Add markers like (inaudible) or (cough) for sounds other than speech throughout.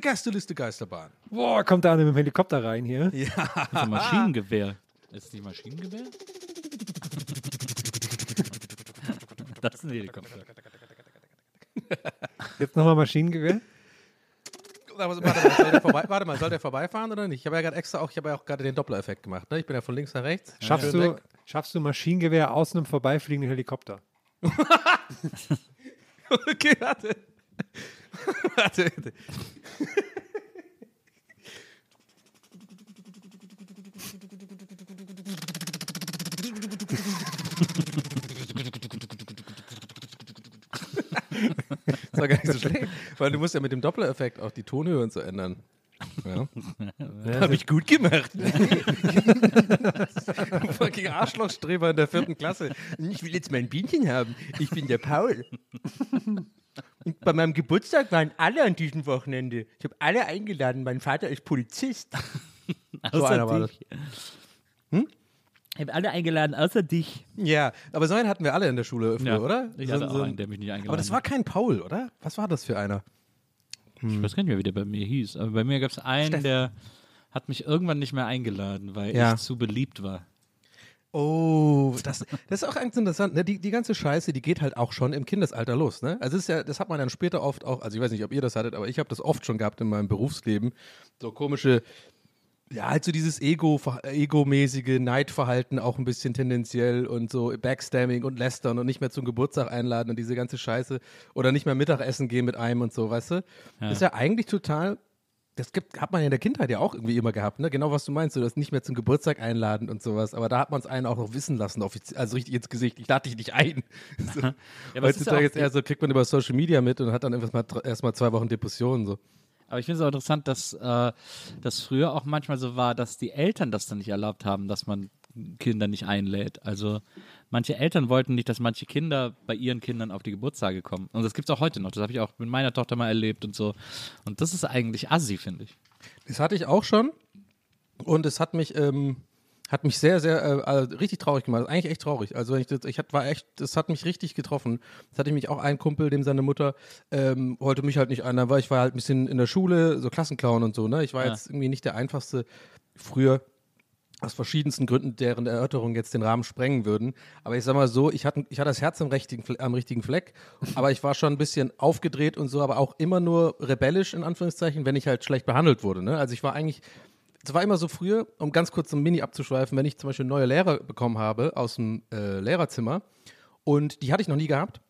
Gästeliste Geisterbahn. Boah, kommt da einer mit dem Helikopter rein hier. Ja. Das ist ein Maschinengewehr. Ist es nicht Maschinengewehr? Das ist ein Helikopter. Jetzt nochmal Maschinengewehr. Warte mal, soll der vorbei, warte mal, soll der vorbeifahren oder nicht? Ich habe ja gerade extra auch, ich habe ja auch gerade den Doppler-Effekt gemacht. Ne? Ich bin ja von links nach rechts. Schaffst, du, schaffst du Maschinengewehr aus einem vorbeifliegenden Helikopter? (laughs) Okay, warte. (laughs) warte. warte. Das war gar nicht so schlecht, weil du musst ja mit dem Doppler-Effekt auch die Tonhöhe und so ändern. Ja. (laughs) Habe ich gut gemacht. (laughs) Fucking Arschlochstreber in der vierten Klasse. Ich will jetzt mein Bienchen haben. Ich bin der Paul. Und bei meinem Geburtstag waren alle an diesem Wochenende. Ich habe alle eingeladen. Mein Vater ist Polizist. (laughs) So einer war das. Ich habe alle eingeladen, außer dich. Ja, aber so einen hatten wir alle in der Schule früher, oder? Ich so, hatte so, auch einen, der mich nicht eingeladen aber das war kein Paul, oder? Was war das für einer? Ich weiß gar nicht mehr, wie der bei mir hieß. Aber bei mir gab es einen, Steff. der hat mich irgendwann nicht mehr eingeladen, weil Ja. ich zu beliebt war. Oh, das, das ist auch ganz interessant. Ne? Die, die ganze Scheiße, die geht halt auch schon im Kindesalter los. Ne? Also ist ja, das hat man dann später oft auch, also ich weiß nicht, ob ihr das hattet, aber ich habe das oft schon gehabt in meinem Berufsleben. So komische, ja, halt so dieses Ego, Ego-mäßige Neidverhalten auch ein bisschen tendenziell und so Backstabbing und Lästern und nicht mehr zum Geburtstag einladen und diese ganze Scheiße oder nicht mehr Mittagessen gehen mit einem und so, weißt du? Das ist ja eigentlich total das gibt, hat man ja in der Kindheit ja auch irgendwie immer gehabt, ne? Genau, was du meinst, so das nicht mehr zum Geburtstag einladen und sowas. Aber da hat man es einen auch noch wissen lassen, also richtig ins Gesicht. Ich lade dich nicht ein. So. (laughs) Ja, es ist ja Heutzutage ist eher so, kriegt man über Social Media mit und hat dann erstmal erstmal zwei Wochen Depressionen. So. Aber ich finde es auch interessant, dass äh, das früher auch manchmal so war, dass die Eltern das dann nicht erlaubt haben, dass man Kinder nicht einlädt. Also manche Eltern wollten nicht, dass manche Kinder bei ihren Kindern auf die Geburtstage kommen. Und das gibt es auch heute noch. Das habe ich auch mit meiner Tochter mal erlebt und so. Und das ist eigentlich assi, finde ich. Das hatte ich auch schon und es hat mich, ähm, hat mich sehr, sehr, äh, also richtig traurig gemacht. Eigentlich echt traurig. Also wenn ich das, ich hat, war echt, das hat mich richtig getroffen. Das hatte ich mich auch ein Kumpel, dem seine Mutter ähm, wollte mich halt nicht ein, weil ich war halt ein bisschen in der Schule, so Klassenclown und so. Ne, ich war Ja. jetzt irgendwie nicht der einfachste früher. Aus verschiedensten Gründen, deren Erörterungen jetzt den Rahmen sprengen würden. Aber ich sag mal so, ich hatte, ich hatte das Herz am richtigen, am richtigen Fleck, aber ich war schon ein bisschen aufgedreht und so, aber auch immer nur rebellisch, in Anführungszeichen, wenn ich halt schlecht behandelt wurde. Ne? Also ich war eigentlich, es war immer so früher, um ganz kurz so ein Mini abzuschweifen, wenn ich zum Beispiel neue Lehrer bekommen habe aus dem äh, Lehrerzimmer und die hatte ich noch nie gehabt.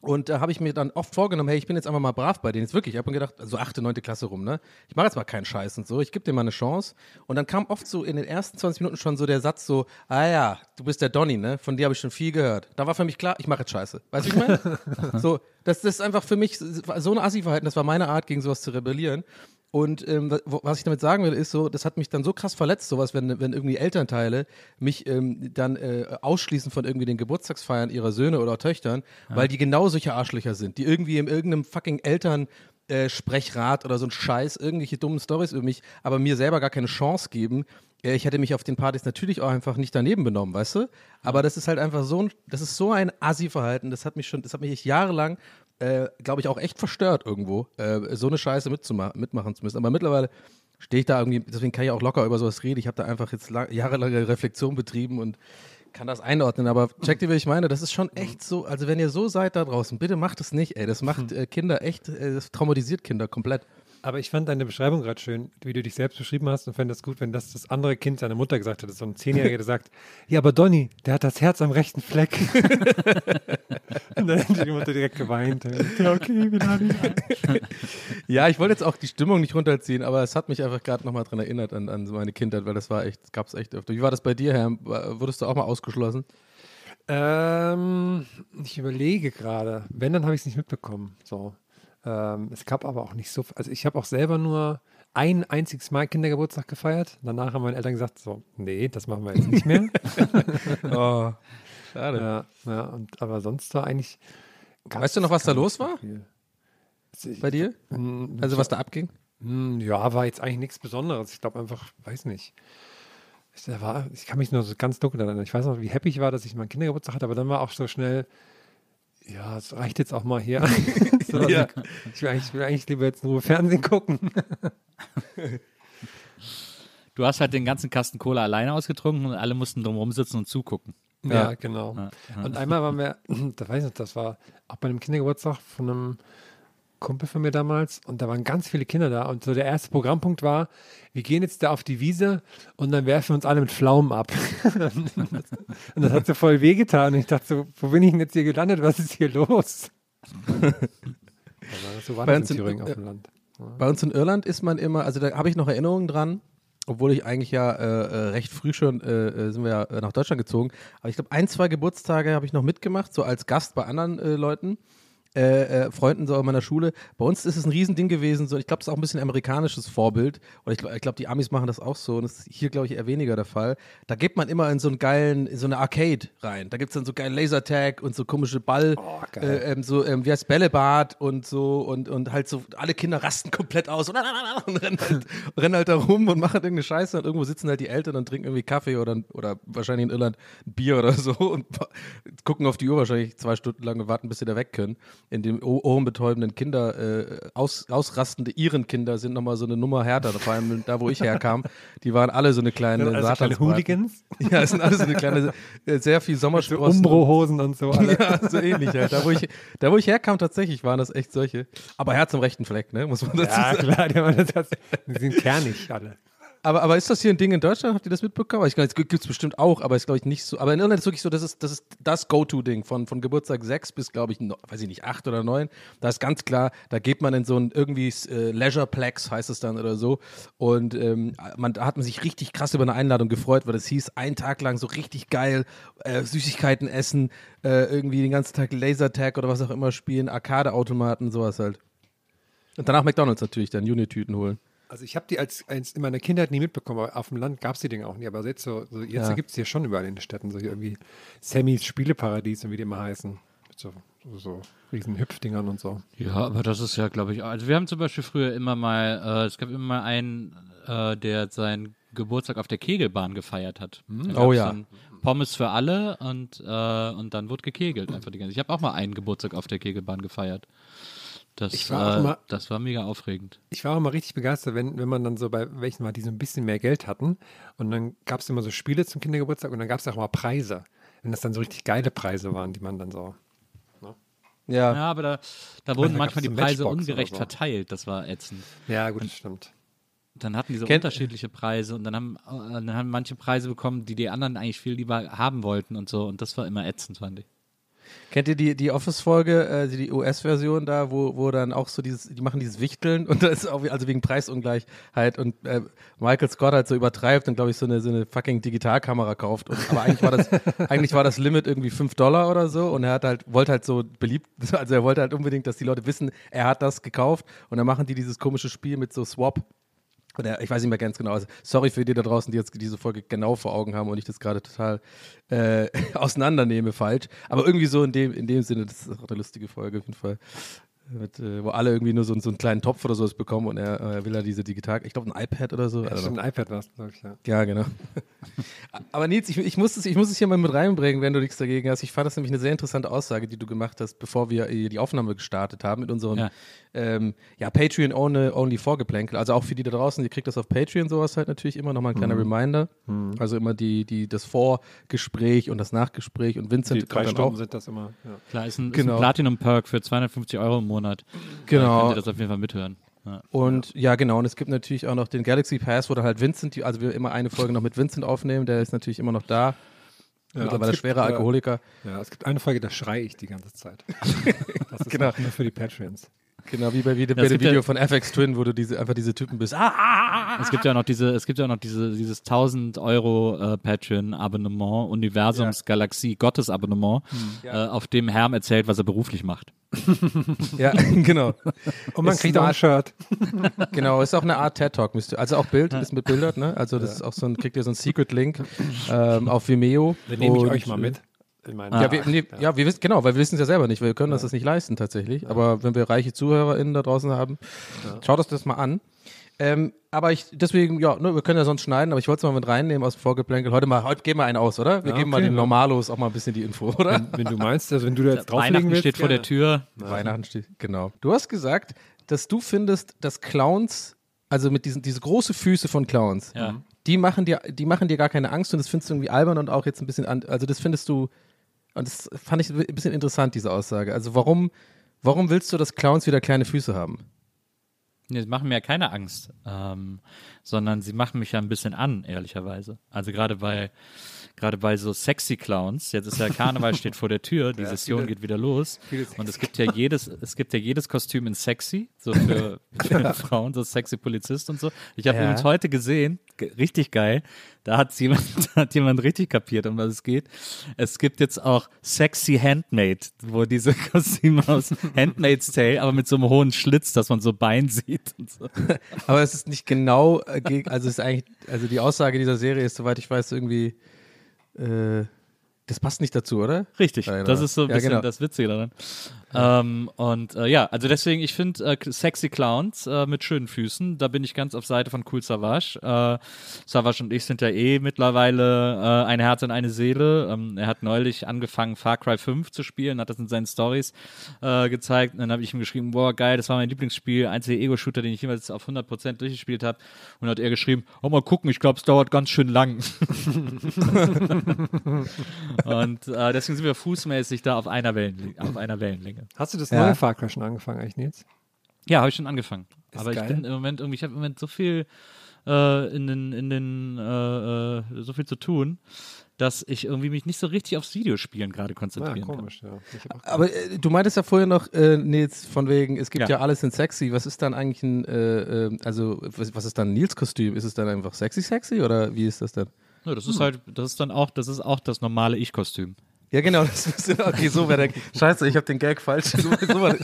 Und da habe ich mir dann oft vorgenommen, hey, ich bin jetzt einfach mal brav bei denen. Jetzt wirklich, ich habe mir gedacht, so achte, neunte Klasse rum, ne? Ich mache jetzt mal keinen Scheiß und so, ich gebe dir mal eine Chance. Und dann kam oft so in den ersten 20 Minuten schon so der Satz so, ah ja, du bist der Donny, ne? Von dir habe ich schon viel gehört. Da war für mich klar, ich mache jetzt Scheiße. Weißt du, wie ich meine? (laughs) so, das, das ist einfach für mich so ein Assi-Verhalten, das war meine Art, gegen sowas zu rebellieren. Und ähm, wa- was ich damit sagen will, ist so, das hat mich dann so krass verletzt, sowas, wenn, wenn irgendwie Elternteile mich ähm, dann äh, ausschließen von irgendwie den Geburtstagsfeiern ihrer Söhne oder Töchtern, weil die genau solche Arschlöcher sind, die irgendwie in irgendeinem fucking Eltern äh, Sprechrat oder so ein Scheiß, irgendwelche dummen Stories über mich, aber mir selber gar keine Chance geben. Äh, Ich hätte mich auf den Partys natürlich auch einfach nicht daneben benommen, weißt du? Aber das ist halt einfach so ein, das ist so ein Assi-Verhalten, das hat mich schon, das hat mich echt jahrelang äh, glaube ich, auch echt verstört irgendwo, äh, so eine Scheiße mitmachen zu müssen. Aber mittlerweile stehe ich da irgendwie, deswegen kann ich auch locker über sowas reden. Ich habe da einfach jetzt lang, jahrelange Reflexion betrieben und kann das einordnen, aber checkt ihr, wie ich meine? Das ist schon echt so, also wenn ihr so seid da draußen, bitte macht es nicht, ey. Das macht äh, Kinder echt, äh, das traumatisiert Kinder komplett. Aber ich fand deine Beschreibung gerade schön, wie du dich selbst beschrieben hast und fände es gut, wenn das das andere Kind seiner Mutter gesagt hätte. So ein Zehnjähriger, der sagt, ja, aber Donny, der hat das Herz am rechten Fleck. (laughs) und dann hätte die Mutter direkt geweint. Ja, okay, wieder nicht. (laughs) Ja, ich wollte jetzt auch die Stimmung nicht runterziehen, aber es hat mich einfach gerade nochmal dran erinnert an, an meine Kindheit, weil das war echt, gab es echt öfter. Wie war das bei dir, Herr? Wurdest du auch mal ausgeschlossen? Ähm, ich überlege gerade. Wenn, dann habe ich es nicht mitbekommen. So. Ähm, es gab aber auch nicht so. Also ich habe auch selber nur ein einziges Mal Kindergeburtstag gefeiert. Danach haben meine Eltern gesagt: So, nee, das machen wir jetzt nicht mehr. (laughs) Oh, schade. ja, ja, und aber sonst war eigentlich. Weißt du noch, was da los so war? viel. Also Bei dir? Mm, Also was da abging? Hm, Ja, war jetzt eigentlich nichts Besonderes. Ich glaube einfach, weiß nicht. Ich, war, ich kann mich nur so ganz dunkel erinnern. Ich weiß noch, wie happy ich war, dass ich meinen Kindergeburtstag hatte, aber dann war auch so schnell, ja, es reicht jetzt auch mal hier. (laughs) so, dass Ja. ich, will eigentlich, ich will eigentlich lieber jetzt nur Fernsehen gucken. (laughs) Du hast halt den ganzen Kasten Cola alleine ausgetrunken und alle mussten drumherum sitzen und zugucken. Ja, genau. Ja, ja. Und einmal waren wir, (clears throat) da weiß ich nicht, das war auch bei einem Kindergeburtstag von einem Kumpel von mir damals und da waren ganz viele Kinder da und so der erste Programmpunkt war, wir gehen jetzt da auf die Wiese und dann werfen wir uns alle mit Pflaumen ab. (laughs) und das hat so voll wehgetan und ich dachte so, wo bin ich denn jetzt hier gelandet, was ist hier los? So war Bei das uns in in- Thüringen auf dem Land. Bei uns in Irland ist man immer, also da habe ich noch Erinnerungen dran, obwohl ich eigentlich ja äh, äh, recht früh schon äh, äh, sind wir ja äh, nach Deutschland gezogen. Aber ich glaube, ein, zwei Geburtstage habe ich noch mitgemacht, so als Gast bei anderen äh, Leuten. Äh, äh, Freunden so in meiner Schule. Bei uns ist es ein Riesending gewesen. So, ich glaube, das ist auch ein bisschen amerikanisches Vorbild. Und ich, ich glaube, die Amis machen das auch so. Und das ist hier, glaube ich, eher weniger der Fall. Da geht man immer in so einen geilen, in so eine Arcade rein. Da gibt es dann so geilen Lasertag und so komische Ball, Oh, äh, ähm, so, ähm, wie heißt Bällebad und so und, und halt so, alle Kinder rasten komplett aus und, (laughs) und rennen, halt, rennen halt da rum und machen irgendeine Scheiße und irgendwo sitzen halt die Eltern und trinken irgendwie Kaffee oder, oder wahrscheinlich in Irland ein Bier oder so und (laughs) gucken auf die Uhr wahrscheinlich zwei Stunden lang und warten, bis sie da weg können. In dem oh- ohrenbetäubenden Kinder, äh, aus, ausrastende Iren Kinder sind nochmal so eine Nummer härter, vor allem da, wo ich herkam. Die waren alle so eine kleine Also kleine Satansbraten. Hooligans, Ja, es sind alle so eine kleine, äh, sehr viel so Sommersprossen. Umbro-Hosen und so. Alle. Ja, so ähnlich halt. Da wo, ich, da, wo ich herkam, tatsächlich waren das echt solche. Aber Herz am rechten Fleck, ne? Muss man dazu Ja, sagen. klar, die, das, die sind kernig alle. Aber, aber ist das hier ein Ding in Deutschland? Habt ihr das mitbekommen? Ich glaube, es gibt es bestimmt auch, aber ist, glaube ich, nicht so. Aber in Irland ist wirklich so, das ist das, ist das Go-To-Ding von, von Geburtstag 6 bis, glaube ich, no, weiß ich nicht, 8 oder 9. Da ist ganz klar, da geht man in so ein irgendwie äh, Leisureplex, heißt es dann oder so. Und ähm, man, da hat man sich richtig krass über eine Einladung gefreut, weil es hieß, einen Tag lang so richtig geil äh, Süßigkeiten essen, äh, irgendwie den ganzen Tag Lasertag oder was auch immer spielen, Arcade-Automaten, sowas halt. Und danach McDonalds natürlich, dann Unitüten holen. Also ich habe die als, als in meiner Kindheit nie mitbekommen, aber auf dem Land gab es die Dinge auch nie. Aber jetzt so, so jetzt Ja. gibt es hier schon überall in den Städten, so irgendwie Sammys Spieleparadies und wie die immer heißen. Mit so, so, so riesen Hüpfdingern und so. Ja, aber das ist ja, glaube ich, also wir haben zum Beispiel früher immer mal, äh, es gab immer mal einen, äh, der seinen Geburtstag auf der Kegelbahn gefeiert hat. Da Oh ja. Pommes für alle und, äh, und dann wurde gekegelt einfach die ganze Ich habe auch mal einen Geburtstag auf der Kegelbahn gefeiert. Das, Ich war äh, mal- das war mega aufregend. Ich war auch immer richtig begeistert, wenn, wenn man dann so bei welchen war, die so ein bisschen mehr Geld hatten. Und dann gab es immer so Spiele zum Kindergeburtstag und dann gab es auch mal Preise. Wenn das dann so richtig geile Preise waren, die man dann so. Ja. Ja, aber da, da wurden da manchmal die Preise Matchbox ungerecht so. verteilt. Das war ätzend. Ja, gut, das stimmt. Dann hatten die so Kennt- unterschiedliche Preise und dann haben, äh, dann haben manche Preise bekommen, die die anderen eigentlich viel lieber haben wollten und so. Und das war immer ätzend, fand ich. Kennt ihr die, die Office-Folge, äh, die, US-Version da, wo, wo dann auch so dieses, die machen dieses Wichteln und (laughs) das ist auch, wie- also wegen Preisungleichheit und äh, Michael Scott halt so übertreibt und glaube ich so eine, so eine fucking Digitalkamera kauft. Und, aber eigentlich war das, (laughs) eigentlich war das Limit irgendwie 5 Dollar oder so und er hat halt, wollte halt so beliebt, (laughs) also er wollte halt unbedingt, dass die Leute wissen, er hat das gekauft und dann machen die dieses komische Spiel mit so Swap. Oder ich weiß nicht mehr ganz genau. Also, sorry für die da draußen, die jetzt diese Folge genau vor Augen haben und ich das gerade total äh, (laughs) auseinandernehme falsch. Aber irgendwie so in dem, in dem Sinne, das ist auch eine lustige Folge auf jeden Fall. Mit, äh, wo alle irgendwie nur so, so einen kleinen Topf oder sowas bekommen und er, er will da diese digital, ich glaube ein iPad oder so. Ja, stimmt, ein iPad war es, glaube ich, ja. ja, genau. (laughs) Aber Nils, ich, ich, muss es, ich muss es hier mal mit reinbringen, wenn du nichts dagegen hast. Ich fand das nämlich eine sehr interessante Aussage, die du gemacht hast, bevor wir äh, die Aufnahme gestartet haben mit unserem Ja. ähm, ja, Patreon only, only Vorgeplänkel. Also auch für die da draußen, ihr kriegt das auf Patreon sowas halt natürlich immer nochmal ein kleiner Reminder. Also immer die, die, das Vorgespräch und das Nachgespräch und Vincent Die drei kommt dann Stunden auch. sind das immer. Ja. Klar, ist ein, Genau. ein Platinum-Perk für 250 Euro im Monat. Genau. Da könnt ihr das auf jeden Fall mithören. Ja. Und ja, genau. Und es gibt natürlich auch noch den Galaxy Pass, wo dann halt Vincent, die, also wir immer eine Folge noch mit Vincent aufnehmen, der ist natürlich immer noch da. Ja, Mittlerweile schwerer äh, Alkoholiker. Ja, es gibt eine Folge, da schreie ich die ganze Zeit. (laughs) Das ist Genau. auch nur für die Patreons. Genau, wie bei, wie bei es dem gibt ja- Video von FX Twin, wo du diese, einfach diese Typen bist. Ah, ah, ah, Es gibt ja auch noch diese, es gibt ja noch diese, dieses 1000 Euro äh, Patreon-Abonnement, Universums Galaxie Gottes Abonnement, äh, auf dem Herm erzählt, was er beruflich macht. (laughs) Ja, (laughs) genau. Und man Ist kriegt auch ein Shirt. (laughs) Genau, ist auch eine Art TED Talk, müsst ihr. Also auch Bild ist mit Bildern, ne? Also das ist auch so ein, kriegt ihr so ein Secret Link ähm, auf Vimeo. Den nehme ich euch mal mit. In meinen Ja, wir, nee, ja. wir wissen, genau, weil wir wissen es ja selber nicht. Wir können uns das nicht leisten tatsächlich. Aber wenn wir reiche ZuhörerInnen da draußen haben, schaut euch das mal an. Ähm, aber ich, deswegen, ja, ne, wir können ja sonst schneiden, aber ich wollte es mal mit reinnehmen aus dem Vorgeplänkel. Heute mal, heute geben wir einen aus, oder? Wir Ja, geben mal okay, den ja. Normalos auch mal ein bisschen die Info, oder? Wenn, wenn du meinst, also wenn du da jetzt (laughs) drauflegen Weihnachten willst. steht vor der Tür. Weihnachten steht, genau. Du hast gesagt, dass du findest, dass Clowns, also mit diesen, diese große Füße von Clowns, Ja. die machen dir, die machen dir gar keine Angst und das findest du irgendwie albern und auch jetzt ein bisschen, an, also das findest du, und das fand ich ein bisschen interessant, diese Aussage. Also warum, warum willst du, dass Clowns wieder kleine Füße haben? Nee, sie machen mir ja keine Angst, ähm, sondern sie machen mich ja ein bisschen an, ehrlicherweise. Also gerade bei gerade bei so sexy Clowns, jetzt ist ja Karneval steht vor der Tür, (laughs) die Session geht wieder los und es gibt ja jedes es gibt ja jedes Kostüm in sexy, so für, (laughs) für Frauen, so sexy Polizist und so. Ich habe Ja. übrigens heute gesehen, ge- richtig geil, da hat jemand (laughs) da hat jemand richtig kapiert, um was es geht. Es gibt jetzt auch sexy Handmade, wo diese Kostüme aus Handmaid's Tale, aber mit so einem hohen Schlitz, dass man so Bein sieht und so. Aber es ist nicht genau, äh, also es ist eigentlich, also die Aussage dieser Serie ist, soweit ich weiß, irgendwie, äh, das passt nicht dazu, oder? Richtig, Nein, das ist so ein Ja, bisschen genau. das Witzige daran. Ähm, und äh, ja, also deswegen, ich finde äh, sexy Clowns äh, mit schönen Füßen, da bin ich ganz auf Seite von Cool Savage. Äh, Savage und ich sind ja eh mittlerweile äh, ein Herz und eine Seele. Ähm, er hat neulich angefangen, Far Cry 5 zu spielen, hat das in seinen Stories äh, gezeigt. Und dann habe ich ihm geschrieben, boah, geil, das war mein Lieblingsspiel, einziger Ego-Shooter, den ich jemals auf 100% durchgespielt habe. Und dann hat er geschrieben, oh, mal gucken, ich glaube, es dauert ganz schön lang. (laughs) (laughs) Und deswegen sind wir fußmäßig da auf einer, Wellen, auf einer Wellenlänge. Hast du das Ja. neue Far Cry schon angefangen, eigentlich, Nils? Ja, habe ich schon angefangen. Ist Aber ich geil. bin im Moment irgendwie, ich habe im Moment so viel äh, in den, in den, äh, äh, so viel zu tun, dass ich irgendwie mich nicht so richtig aufs Videospielen gerade Ja, konzentrieren kann. komisch, ja. Ich hab auch Aber äh, du meintest ja vorher noch, äh, Nils, von wegen, es gibt ja, Ja. alles in sexy. Was ist dann eigentlich ein, äh, äh, also was, was ist dann ein Nils-Kostüm? Ist es dann einfach sexy sexy oder wie ist das dann? Ja, das ist halt, das ist dann auch, das ist auch das normale Ich-Kostüm. Ja, genau. Das (laughs) ist, okay, so wäre der. Scheiße, ich habe den Gag falsch. So, (laughs) so war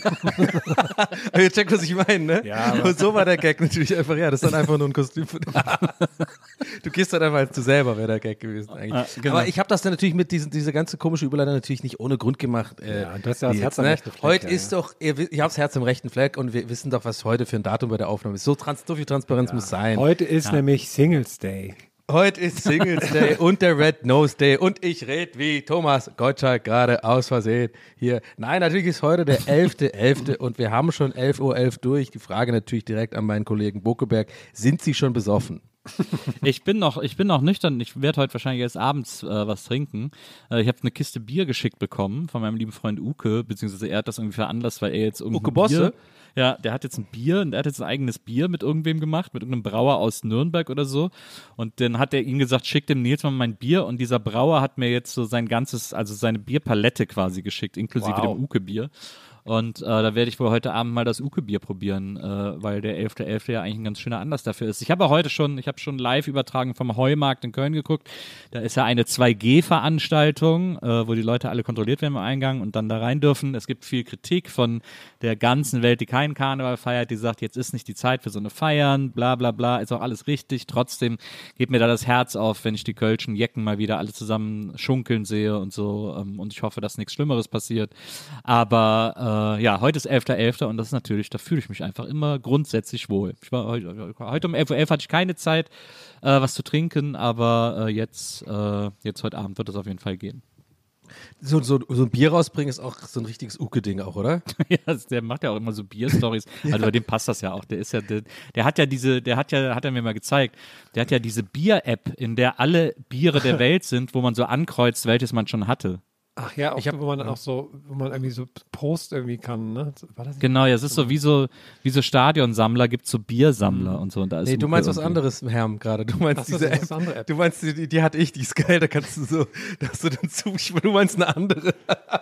aber (laughs) ihr checkt, was ich meine, ne? Ja, Und so war der Gag natürlich einfach. Ja, das ist dann einfach nur ein Kostüm. Für du gehst dann einfach als du selber, wäre der Gag gewesen eigentlich. Ah, genau. Aber ich habe das dann natürlich mit diesen, diese ganze komische Überleitung natürlich nicht ohne Grund gemacht. Äh, Ja, du hast ja das Herz am ne? rechten Fleck, Heute ja, ist ja. doch, ihr, ich habe das Herz am rechten Fleck und wir wissen doch, was heute für ein Datum bei der Aufnahme ist. So, trans, so viel Transparenz muss sein. Heute ist nämlich Singles Day. Heute ist Singles Day (laughs) und der Red Nose Day und ich rede wie Thomas Gottschalk gerade aus Versehen hier. Nein, natürlich ist heute der 11.11. und wir haben schon 11.11 Uhr durch. Die Frage natürlich direkt an meinen Kollegen Bokeberg. Sind Sie schon besoffen? Ich bin noch, ich bin noch nüchtern. Ich werde heute wahrscheinlich erst abends äh, was trinken. Äh, ich habe eine Kiste Bier geschickt bekommen von meinem lieben Freund Uke, beziehungsweise er hat das irgendwie veranlasst, weil er jetzt irgendwie Uke Bosse? Bier, ja, der hat jetzt ein Bier und der hat jetzt ein eigenes Bier mit irgendwem gemacht, mit irgendeinem Brauer aus Nürnberg oder so. Und dann hat er ihm gesagt, schick dem Nils mal mein Bier. Und dieser Brauer hat mir jetzt so sein ganzes, also seine Bierpalette quasi geschickt, inklusive Wow. dem Uke-Bier. Und äh, da werde ich wohl heute Abend mal das Uke-Bier probieren, äh, weil der 11.11. ja eigentlich ein ganz schöner Anlass dafür ist. Ich habe heute schon, ich habe schon live übertragen vom Heumarkt in Köln geguckt. Da ist ja eine 2G-Veranstaltung, äh, wo die Leute alle kontrolliert werden im Eingang und dann da rein dürfen. Es gibt viel Kritik von der ganzen Welt, die keinen Karneval feiert, die sagt, jetzt ist nicht die Zeit für so eine Feiern, bla bla bla, ist auch alles richtig. Trotzdem geht mir da das Herz auf, wenn ich die Kölschen Jecken mal wieder alle zusammen schunkeln sehe und so. Ähm, und ich hoffe, dass nichts Schlimmeres passiert. Aber äh, ja, heute ist 11.11. und das ist natürlich, da fühle ich mich einfach immer grundsätzlich wohl. Ich war heute, heute um 11.11 Uhr hatte ich keine Zeit, äh, was zu trinken, aber äh, jetzt, äh, jetzt heute Abend wird es auf jeden Fall gehen. So, so, so ein Bier rausbringen ist auch so ein richtiges Uke-Ding auch, oder? (laughs) ja, der macht ja auch immer so Bier-Stories. (laughs) Also bei dem passt das ja auch. Der ist ja, der, der hat ja diese, der hat ja, hat er mir mal gezeigt, der hat ja diese Bier-App, in der alle Biere der (laughs) Welt sind, wo man so ankreuzt, welches man schon hatte. Ach ja, auch, Ich hab- wo man dann auch so, wo man irgendwie so Prost irgendwie kann, ne? War das nicht? Genau, ja, es ist so wie so, wie so Stadionsammler gibt so Biersammler und so. Und da ist Nee, du meinst was irgendwie. anderes, Herm, gerade. Du meinst Ach diese App. App. Du meinst, die, die hatte ich, die ist geil, da kannst du so, da hast du dann zu, du meinst eine andere.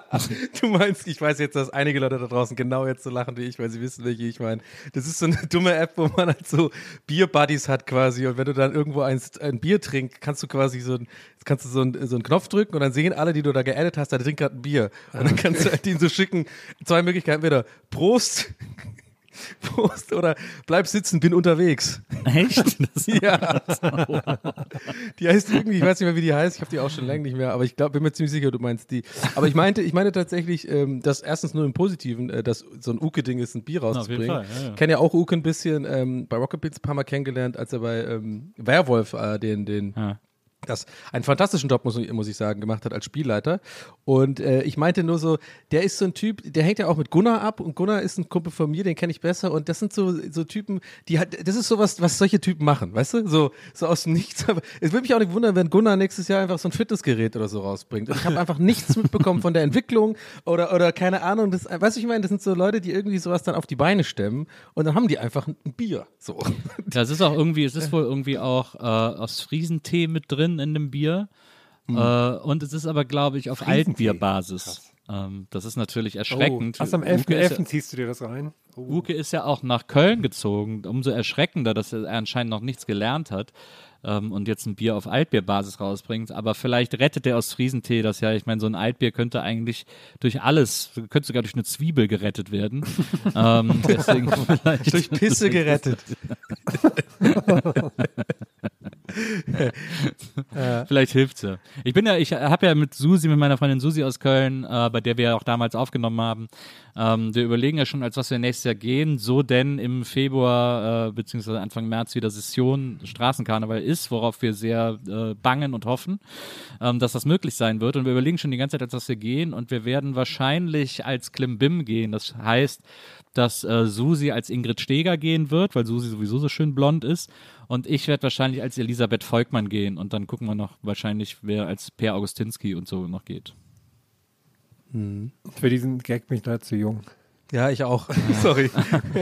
(laughs) du meinst, ich weiß jetzt, dass einige Leute da draußen genau jetzt so lachen wie ich, weil sie wissen, welche ich meine. Das ist so eine dumme App, wo man halt so Bier-Buddies hat quasi und wenn du dann irgendwo ein, ein Bier trinkst, kannst du quasi so ein, kannst du so, ein, so einen Knopf drücken und dann sehen alle, die du da geaddet hast, da trinkt gerade ein Bier. Und dann kannst du halt ihnen so schicken, zwei Möglichkeiten, entweder Prost, (laughs) Prost oder bleib sitzen, bin unterwegs. Echt? (laughs) Ja. (laughs) die heißt irgendwie, ich weiß nicht mehr, wie die heißt, ich habe die auch schon lange nicht mehr, aber ich glaube, bin mir ziemlich sicher, du meinst die. Aber ich meinte, ich meine tatsächlich, ähm, dass erstens nur im Positiven, äh, dass so ein Uke-Ding ist, ein Bier rauszubringen. Fall, ja, ja. Kenne ja auch Uke ein bisschen, ähm, bei Rocket Beats ein paar Mal kennengelernt, als er bei ähm, Werwolf äh, den, den Ja. Das einen fantastischen Job, muss, muss ich sagen, gemacht hat als Spielleiter. Und äh, ich meinte nur so, der ist so ein Typ, der hängt ja auch mit Gunnar ab und Gunnar ist ein Kumpel von mir, den kenne ich besser und das sind so, so Typen, die hat, das ist sowas, was solche Typen machen, weißt du? So, so aus dem Nichts. Es würde mich auch nicht wundern, wenn Gunnar nächstes Jahr einfach so ein Fitnessgerät oder so rausbringt. Und ich habe einfach nichts mitbekommen von der Entwicklung oder, oder keine Ahnung. Das, weißt du, ich meine, das sind so Leute, die irgendwie sowas dann auf die Beine stemmen und dann haben die einfach ein Bier. So. Das ist auch irgendwie, es ist wohl irgendwie auch äh, aus Friesentee mit drin in dem Bier. Äh, und es ist aber, glaube ich, auf. Altbierbasis. Ähm, das ist natürlich erschreckend. Ach, am Uke ist ja- 11.11. ziehst du dir das rein? Oh. Uke ist ja auch nach Köln gezogen. Umso erschreckender, dass er anscheinend noch nichts gelernt hat ähm, und jetzt ein Bier auf Altbierbasis rausbringt. Aber vielleicht rettet der aus Friesentee das ja. Ich meine, so ein Altbier könnte eigentlich durch alles, könnte sogar durch eine Zwiebel gerettet werden. (laughs) ähm, deswegen (laughs) vielleicht Durch Pisse gerettet. (laughs) (laughs) (laughs) Vielleicht hilft's ja. Ich bin ja, ich habe ja mit Susi, mit meiner Freundin Susi aus Köln, äh, bei der wir ja auch damals aufgenommen haben, ähm, wir überlegen ja schon, als was wir nächstes Jahr gehen, so denn im Februar äh, beziehungsweise Anfang März wieder Session Straßenkarneval ist, worauf wir sehr äh, bangen und hoffen, ähm, dass das möglich sein wird. Und wir überlegen schon die ganze Zeit, als was wir gehen und wir werden wahrscheinlich als Klimbim gehen. Das heißt, dass äh, Susi als Ingrid Steger gehen wird, weil Susi sowieso so schön blond ist. Und ich werde wahrscheinlich als Elisabeth Volkmann gehen. Und dann gucken wir noch wahrscheinlich, wer als Per Augustinski und so noch geht. Für diesen Gag bin ich leider zu jung. Ja, ich auch. (laughs) Sorry.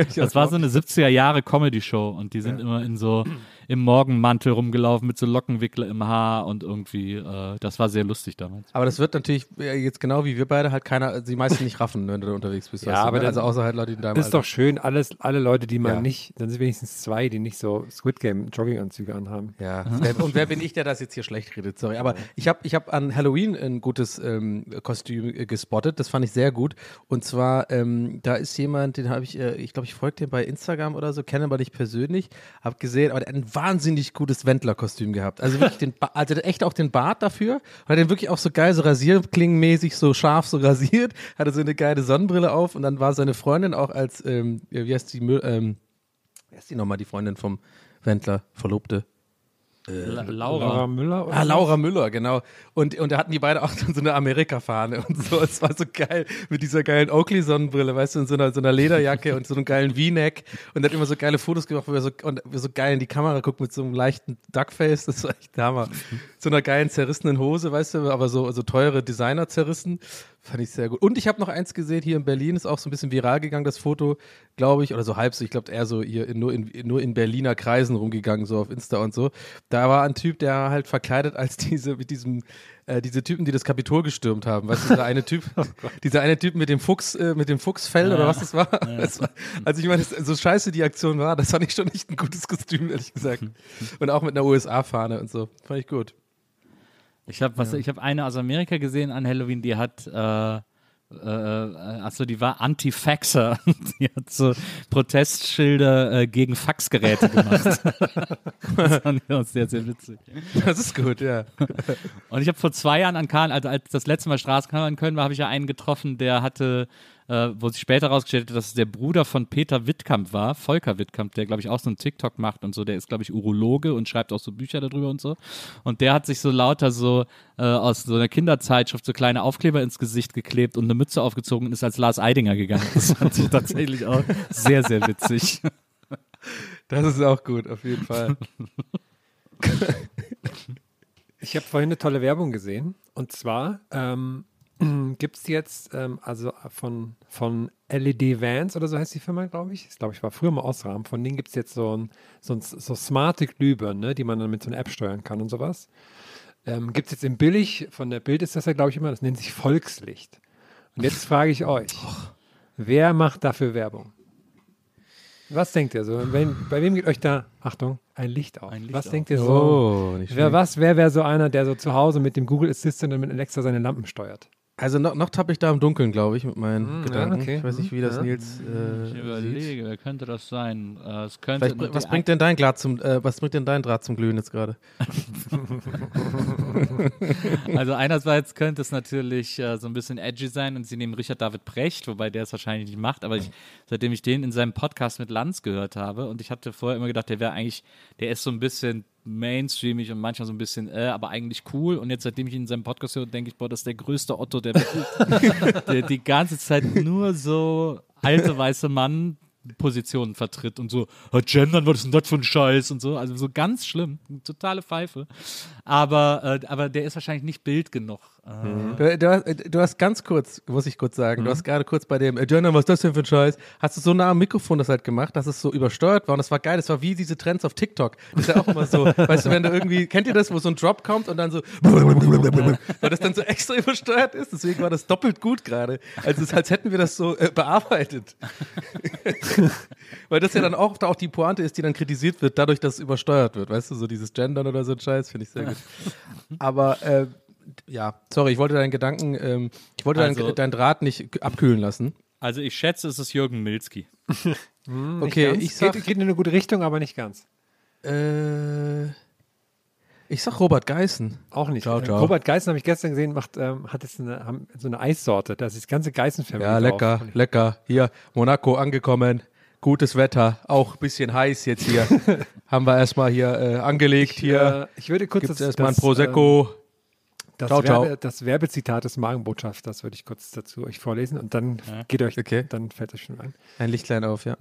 Ich (laughs) Das war so eine 70er Jahre Comedy-Show und die sind immer in so im Morgenmantel rumgelaufen mit so Lockenwickler im Haar und irgendwie, äh, das war sehr lustig damals. Aber das wird natürlich ja, jetzt genau wie wir beide halt keiner, die meisten nicht raffen, wenn du da unterwegs bist. Ja, weißt du, aber ne? dann- also außer halt Leute in deinem Das ist Alter. doch schön, alles, alle Leute, die man Ja. nicht, dann sind wenigstens zwei, die nicht so Squid Game Jogginganzüge anhaben. Ja, und wer bin ich, der das jetzt hier schlecht redet? Sorry, aber ich habe ich hab an Halloween ein gutes ähm, Kostüm äh, gespottet, das fand ich sehr gut. Und zwar, ähm, da ist jemand, den habe ich, äh, ich glaube, ich folge dem bei Instagram oder so, kenne aber nicht persönlich, habe gesehen, aber der hat ein wahnsinnig gutes Wendler-Kostüm gehabt. Also wirklich den, ba also echt auch den Bart dafür und hat den wirklich auch so geil, so rasierklingenmäßig, so scharf so rasiert, hatte so eine geile Sonnenbrille auf und dann war seine Freundin auch als, ähm, wie heißt die, ähm, wie heißt die nochmal, die Freundin vom Wendler, Verlobte? La Laura Laura. Müller? Ah? Laura Müller, genau. Und, und da hatten die beide auch so eine Amerika-Fahne und so. Es war so geil mit dieser geilen Oakley-Sonnenbrille, weißt du, in so einer, so einer Lederjacke und so einem geilen V-Neck. Und hat immer so geile Fotos gemacht, wo er so, und so geil in die Kamera guckt mit so einem leichten Duckface. Das war echt Hammer. So einer geilen zerrissenen Hose, weißt du, aber so, so teure Designer zerrissen. Fand ich sehr gut. Und ich habe noch eins gesehen hier in Berlin, ist auch so ein bisschen viral gegangen, das Foto, glaube ich, oder so halb so. Ich glaube, eher so hier in, nur, in, nur in Berliner Kreisen rumgegangen, so auf Insta und so. Da war ein Typ, der halt verkleidet als (laughs) diese, mit diesem, äh, diese Typen, die das Kapitol gestürmt haben. Weißt du, dieser eine Typ, (laughs) dieser eine Typ mit dem Fuchs, äh, mit dem Fuchsfell oder was das war. Das war also ich meine, so scheiße die Aktion war, das fand ich schon nicht ein gutes Kostüm, ehrlich gesagt. (laughs) Und auch mit einer USA-Fahne und so. Fand ich gut. Ich habe was, ich habe eine aus Amerika gesehen an Halloween, die hat, äh, äh, achso, die war Anti-Faxer. (laughs) Die hat so Protestschilder äh, gegen Faxgeräte gemacht. (laughs) das fand ich auch sehr, sehr witzig. Das ist gut, ja. Und ich habe vor zwei Jahren an Karl, also als das letzte Mal Straßenkarneval in Köln war, habe ich ja einen getroffen, der hatte äh, wo sich später herausgestellt hat, dass es der Bruder von Peter Wittkamp war, Volker Wittkamp, der, glaube ich, auch so einen TikTok macht und so. Der ist, glaube ich, Urologe und schreibt auch so Bücher darüber und so. Und der hat sich so lauter so äh, aus so einer Kinderzeitschrift so kleine Aufkleber ins Gesicht geklebt und eine Mütze aufgezogen und ist als Lars Eidinger gegangen. Das fand ich tatsächlich auch sehr, sehr witzig. Das ist auch gut, auf jeden Fall. (laughs) Ich habe vorhin eine tolle Werbung gesehen. Und zwar ähm, (clears throat) gibt es jetzt, ähm, also von, von LED Vans oder so heißt die Firma, glaube ich. Das glaube ich war früher mal Ausrahmen. Von denen gibt es jetzt so, ein, so, ein, so smarte Glühbirnen, ne, die man dann mit so einer App steuern kann und sowas. Ähm, gibt es jetzt in Billig, von der Bild ist das ja, glaube ich, immer, das nennt sich Volkslicht. Und jetzt frage ich euch, wer macht dafür Werbung? Was denkt ihr so? Wenn, bei wem geht euch da, Achtung, ein Licht auf? Ein Licht was auf. denkt ihr so? Oh, nicht Wer was, wer wäre so einer, der so zu Hause mit dem Google Assistant und mit Alexa seine Lampen steuert? Also noch, noch tappe ich da im Dunkeln, glaube ich, mit meinen ja, Gedanken. okay. Ich weiß nicht, wie das Ja. Nils äh, Ich sieht. überlege, wer könnte das sein? Äh, es könnte was bringt denn dein Draht zum, äh, was bringt denn dein Draht zum Glühen jetzt gerade? (laughs) Also einerseits könnte es natürlich äh, so ein bisschen edgy sein und sie nehmen Richard David Precht, wobei der es wahrscheinlich nicht macht, aber ich, seitdem ich den in seinem Podcast mit Lanz gehört habe und ich hatte vorher immer gedacht, der wäre eigentlich, der ist so ein bisschen mainstreamig und manchmal so ein bisschen, äh, aber eigentlich cool und jetzt seitdem ich ihn in seinem Podcast höre, denke ich, boah, das ist der größte Otto der (laughs) der die ganze Zeit nur so alte weiße Mann Positionen vertritt und so, "Ah, gendern, was ist denn das für ein Scheiß und so, also so ganz schlimm, totale Pfeife. Aber, äh, aber der ist wahrscheinlich nicht Bild genug. Äh, Du, du, hast, du hast ganz kurz, muss ich kurz sagen, Mhm. du hast gerade kurz bei dem, äh, was ist das denn für ein Scheiß? Hast du so nah am Mikrofon das halt gemacht, dass es so übersteuert war und das war geil, das war wie diese Trends auf TikTok. Das ist ja auch immer so, (laughs) weißt du, wenn du irgendwie, kennt ihr das, wo so ein Drop kommt und dann so, (laughs) weil das dann so extra übersteuert ist, deswegen war das doppelt gut gerade. Also es ist, als hätten wir das so äh, bearbeitet. (laughs) Weil das ja dann auch, auch die Pointe ist, die dann kritisiert wird, dadurch, dass es übersteuert wird, weißt du, so dieses Gendern oder so ein Scheiß, finde ich sehr gut. Aber äh, ja, sorry, ich wollte deinen Gedanken, ähm, ich wollte Also- deinen dein Draht nicht abkühlen lassen. Also ich schätze, es ist Jürgen Milzki. (laughs) Okay, Ganz. ich sag, geht, geht in eine gute Richtung, aber nicht ganz. äh, ich sag Robert Geißen. Auch nicht. Ciao, ciao. Robert Geißen habe ich gestern gesehen, macht, ähm, hat jetzt eine, haben so eine Eissorte. Da ist das ganze Geißen-Family Ja, drauf. lecker, lecker. Hier, Monaco angekommen. Gutes Wetter, auch ein bisschen heiß jetzt hier. (laughs) Haben wir erstmal hier äh, angelegt. Hier Äh, ich würde kurz gibt es das, erstmal ein das, Prosecco. Ähm, das, Ciao, ciao. Werbe, das Werbezitat des Magenbotschafters würde ich kurz dazu euch vorlesen und dann geht euch, Okay. dann fällt euch schon ein. ein Lichtlein auf, ja.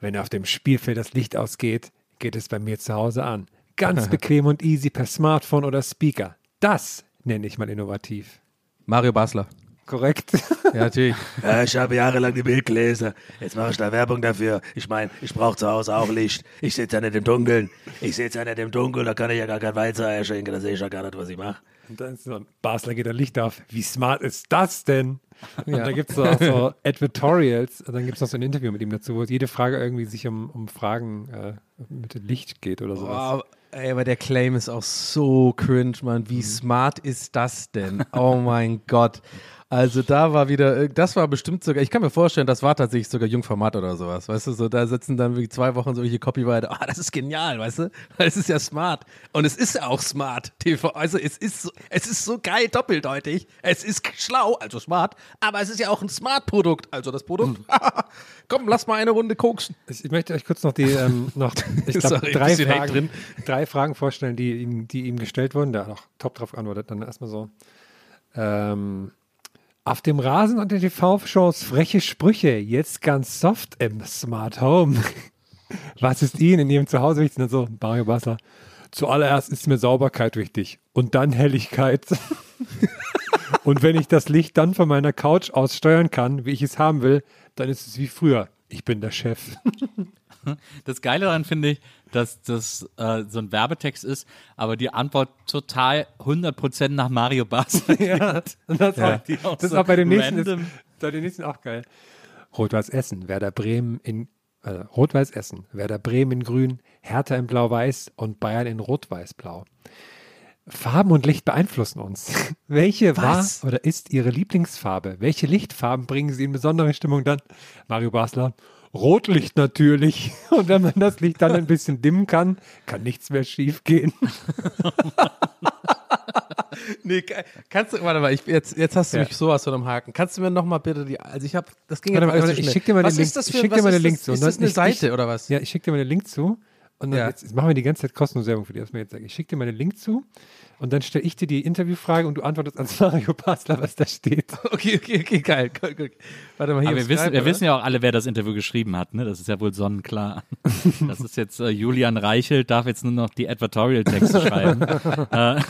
Wenn auf dem Spielfeld das Licht ausgeht, geht es bei mir zu Hause an. Ganz bequem und easy per Smartphone oder Speaker. Das nenne ich mal innovativ. Mario Basler. Korrekt. (laughs) Ja, natürlich. Ja, ich habe jahrelang die Bild gelesen. Jetzt mache ich da Werbung dafür. Ich meine, ich brauche zu Hause auch Licht. Ich sitze ja nicht im Dunkeln. Ich sitze ja nicht im Dunkeln, da kann ich ja gar kein Weizen schenken. Da sehe ich ja gar nicht, was ich mache. Und dann ist so ein Basler geht ein Licht auf. Wie smart ist das denn? Und da gibt es so, auch so Advertorials. Und dann gibt es noch so ein Interview mit ihm dazu, wo jede Frage irgendwie sich um, um Fragen äh, mit dem Licht geht oder sowas. Wow, ey, aber der Claim ist auch so cringe, Mann. Wie smart ist das denn? Oh mein Gott. Also da war wieder, äh, das war bestimmt sogar, ich kann mir vorstellen, das war tatsächlich sogar Jungformat oder sowas, weißt du, so da sitzen dann wirklich zwei Wochen solche Copywriter, ah, das ist genial, weißt du, (laughs) weil es ist ja smart und es ist ja auch smart, TV, also es ist so, es ist so geil doppeldeutig, es ist schlau, also smart, aber es ist ja auch ein Smart-Produkt, also das Produkt, (laughs) komm, lass mal eine Runde koksen. Ich, ich möchte euch kurz noch die, ähm, noch, (laughs) ich glaube, drei, Fragen, drei Fragen vorstellen, die ihm, die ihm gestellt wurden. Der hat auch top drauf geantwortet. Dann erstmal so. Ähm, auf dem Rasen und den TV-Shows freche Sprüche, jetzt ganz soft im Smart Home. (laughs) Was ist Ihnen in Ihrem Zuhause wichtig? Und dann so, Mario Basler. Zuallererst ist mir Sauberkeit wichtig und dann Helligkeit. (laughs) und wenn ich das Licht dann von meiner Couch aus steuern kann, wie ich es haben will, dann ist es wie früher. Ich bin der Chef. (laughs) Das Geile daran finde ich, dass das äh, so ein Werbetext ist, aber die Antwort total 100% nach Mario Basler (laughs) Ja, das, Ja. Auch, Die auch das ist so auch bei dem nächsten, ist, bei dem nächsten auch geil. Rot-Weiß Essen, Werder Bremen in äh, Rot-Weiß Essen, Werder Bremen in Grün, Hertha in Blau-Weiß und Bayern in Rot-Weiß-Blau. Farben und Licht beeinflussen uns. (laughs) Welche Was? war oder ist Ihre Lieblingsfarbe? Welche Lichtfarben bringen Sie in besondere Stimmung dann? Mario Basler. Rotlicht natürlich. (laughs) Und wenn man das Licht dann ein bisschen dimmen kann, kann nichts mehr schief gehen. (laughs) Nee, ka- kannst du, warte mal, ich, jetzt, jetzt hast du Ja. mich sowas von am Haken. Kannst du mir nochmal bitte die, also ich habe, das ging Warte jetzt warte, zu ich schnell. schick dir mal was den Link- das ich für, schick dir mal ist den Link das, zu. Ist das eine Seite ich- oder was? Ja, ich schicke dir mal den Link zu. Und dann Ja. jetzt, jetzt machen wir die ganze Zeit kostenlose Werbung für die, was mir jetzt sage. Ich schicke dir mal den Link zu und dann stelle ich dir die Interviewfrage und du antwortest ans Mario Basler, was da steht. (laughs) Okay, okay, okay, geil. Cool, cool. Warte mal, hier Aber wir wissen, wir wissen ja auch alle, wer das Interview geschrieben hat. Ne? Das ist ja wohl sonnenklar. (laughs) Das ist jetzt äh, Julian Reichelt, darf jetzt nur noch die Advertorial-Texte (laughs) schreiben äh,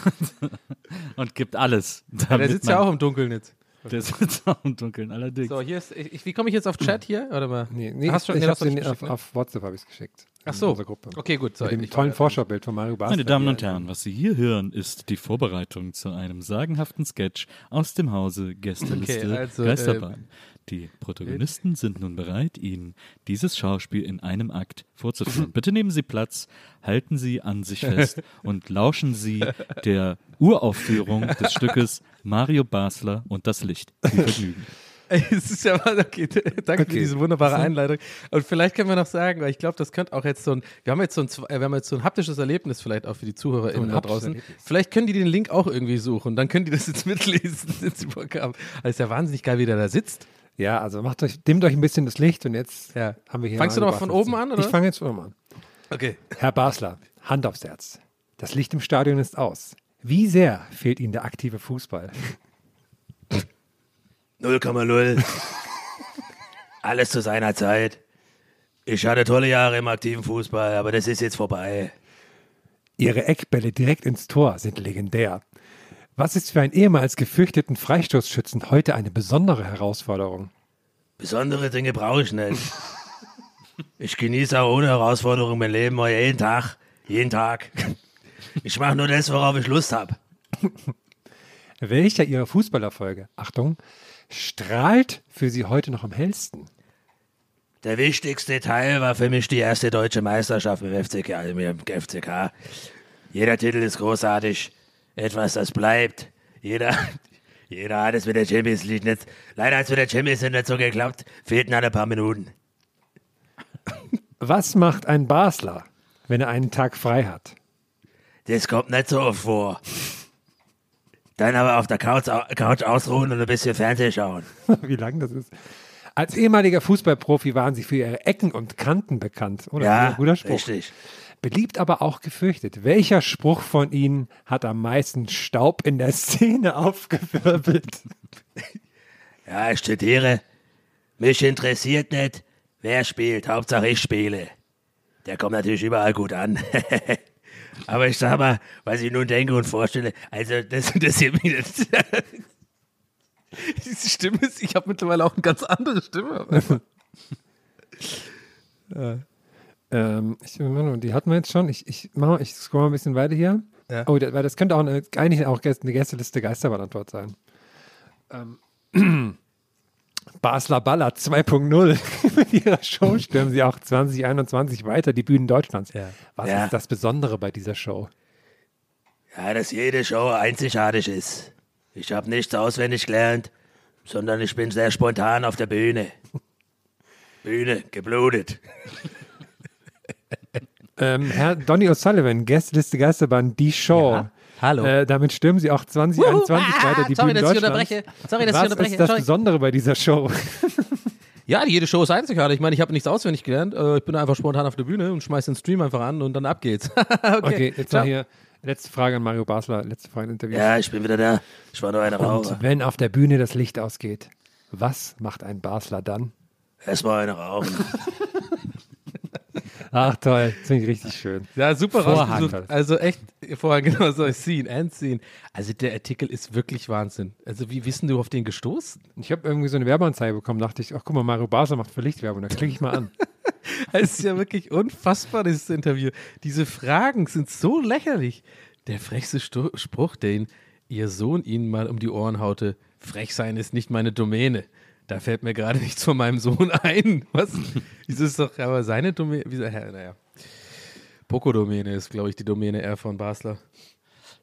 und gibt alles. ja, der sitzt ja auch im Dunkeln jetzt. Der sitzt (laughs) auch im Dunkeln, allerdings. So, hier ist, ich, wie komme ich jetzt auf Chat hier? Warte mal. Nee, nee Hast ich, nee, hast du schon auf, ne? auf WhatsApp habe ich es geschickt. Ach so. Gruppe. Okay, gut. So, Mit dem ich- tollen Vorschaubild von Mario Basler. Meine Damen und. Herren, was Sie hier hören, ist die Vorbereitung zu einem sagenhaften Sketch aus dem Hause Gästeliste Okay, also, Geisterbahn. Die Protagonisten sind nun bereit, Ihnen dieses Schauspiel in einem Akt vorzuführen. Bitte nehmen Sie Platz, halten Sie an sich fest (laughs) und lauschen Sie der Uraufführung des Stückes Mario Basler und das Licht. Viel (laughs) Vergnügen. Ey, Es ist ja mal, okay, (laughs) danke für Okay. diese wunderbare Einleitung. Und vielleicht können wir noch sagen, weil ich glaube, das könnte auch jetzt so ein, wir haben jetzt so ein, äh, wir haben jetzt so ein haptisches Erlebnis vielleicht auch für die ZuhörerInnen da draußen. Erlebnis. Vielleicht können die den Link auch irgendwie suchen, dann können die das jetzt mitlesen, wenn sie Bock haben. Also ist ja wahnsinnig geil, wie der da sitzt. Ja, also macht euch, dimmt euch ein bisschen das Licht und jetzt Ja. haben wir hier. Fangst du Mario noch mal von oben an, oder? Ich fange jetzt von oben an. Okay. Herr Basler, Hand aufs Herz. Das Licht im Stadion ist aus. Wie sehr fehlt Ihnen der aktive Fußball? (laughs) 0,0. Alles zu seiner Zeit. Ich hatte tolle Jahre im aktiven Fußball, aber das ist jetzt vorbei. Ihre Eckbälle direkt ins Tor sind legendär. Was ist für einen ehemals gefürchteten Freistoßschützen heute eine besondere Herausforderung? Besondere Dinge brauche ich nicht. Ich genieße auch ohne Herausforderung mein Leben jeden Tag. Jeden Tag. Ich mache nur das, worauf ich Lust habe. Welcher Ihrer Fußballerfolge, Achtung, strahlt für Sie heute noch am hellsten? Der wichtigste Teil war für mich die erste deutsche Meisterschaft im FCK. Mit dem FCK. Jeder Titel ist großartig. Etwas, das bleibt. Jeder, jeder hat es mit der Champions League nicht. Leider hat es mit der Champions League nicht so geklappt. Fehlten ein paar Minuten. Was macht ein Basler, wenn er einen Tag frei hat? Das kommt nicht so oft vor. Dann aber auf der Couch, Couch ausruhen und ein bisschen Fernsehen schauen. (laughs) Wie lang das ist. Als ehemaliger Fußballprofi waren Sie für Ihre Ecken und Kanten bekannt. Oder? Ja, Guter Spruch. richtig. Beliebt, aber auch gefürchtet. Welcher Spruch von Ihnen hat am meisten Staub in der Szene (laughs) aufgewirbelt? (laughs) Ja, ich studiere. Mich interessiert nicht, wer spielt. Hauptsache ich spiele. Der kommt natürlich überall gut an. (laughs) Aber ich sag mal, was ich nun denke und vorstelle, also das interessiert mich nicht. Diese Stimme ist, ich habe mittlerweile auch eine ganz andere Stimme. Ähm, ich, die hatten wir jetzt schon. Ich, ich, mach ich scroll mal ein bisschen weiter hier. Ja. Oh, das, weil das könnte auch eine, eigentlich auch eine Gästeliste Geisterbahn-Antwort sein. Ähm, (clears throat) Basler Baller 2.0. (laughs) Mit ihrer Show stürmen sie auch 2021 weiter die Bühnen Deutschlands. Ja. Was Ja. ist das Besondere bei dieser Show? Ja, dass jede Show einzigartig ist. Ich habe nichts auswendig gelernt, sondern ich bin sehr spontan auf der Bühne. Bühne, geblutet. (laughs) Ähm, Herr Donny O'Sullivan, Gästeliste Geisterbahn, die Show. Ja, hallo. Äh, damit stürmen sie auch 2021 Wuhu, weiter die ah, sorry, Bühnen dass ich unterbreche. Sorry, dass ich Was unterbreche. ist das Sorry. Besondere bei dieser Show? (laughs) Ja, jede Show ist einzigartig. Ich meine, ich habe nichts auswendig gelernt. Äh, Ich bin einfach spontan auf der Bühne und schmeiß den Stream einfach an und dann ab geht's. (laughs) okay, Okay, jetzt ciao. noch hier letzte Frage an Mario Basler, letzte Frage im Interview. Ja, ich bin wieder da. Ich war nur eine Raucher. Und wenn auf der Bühne das Licht ausgeht, was macht ein Basler dann? Erstmal eine rauchen. (laughs) Ach toll, das finde ich richtig schön. Ja, super Vorhang. rausgesucht. Also echt, vorher (laughs) genau so, Scene, Endscene. Also der Artikel ist wirklich Wahnsinn. Also wie wissen du auf den gestoßen? Ich habe irgendwie so eine Werbeanzeige bekommen, dachte ich, ach guck mal, Mario Basler macht für Lichtwerbung, da klicke ich mal an. (laughs) Es ist ja wirklich unfassbar, dieses Interview. Diese Fragen sind so lächerlich. Der frechste Stu Spruch, den ihr Sohn ihnen mal um die Ohren haute, frech sein ist nicht meine Domäne. Da fällt mir gerade (laughs) nichts von meinem Sohn ein. Was? Wieso ist doch aber seine Domäne? Wieso, hä, naja. Poco-Domäne ist, glaube ich, die Domäne R von Basler.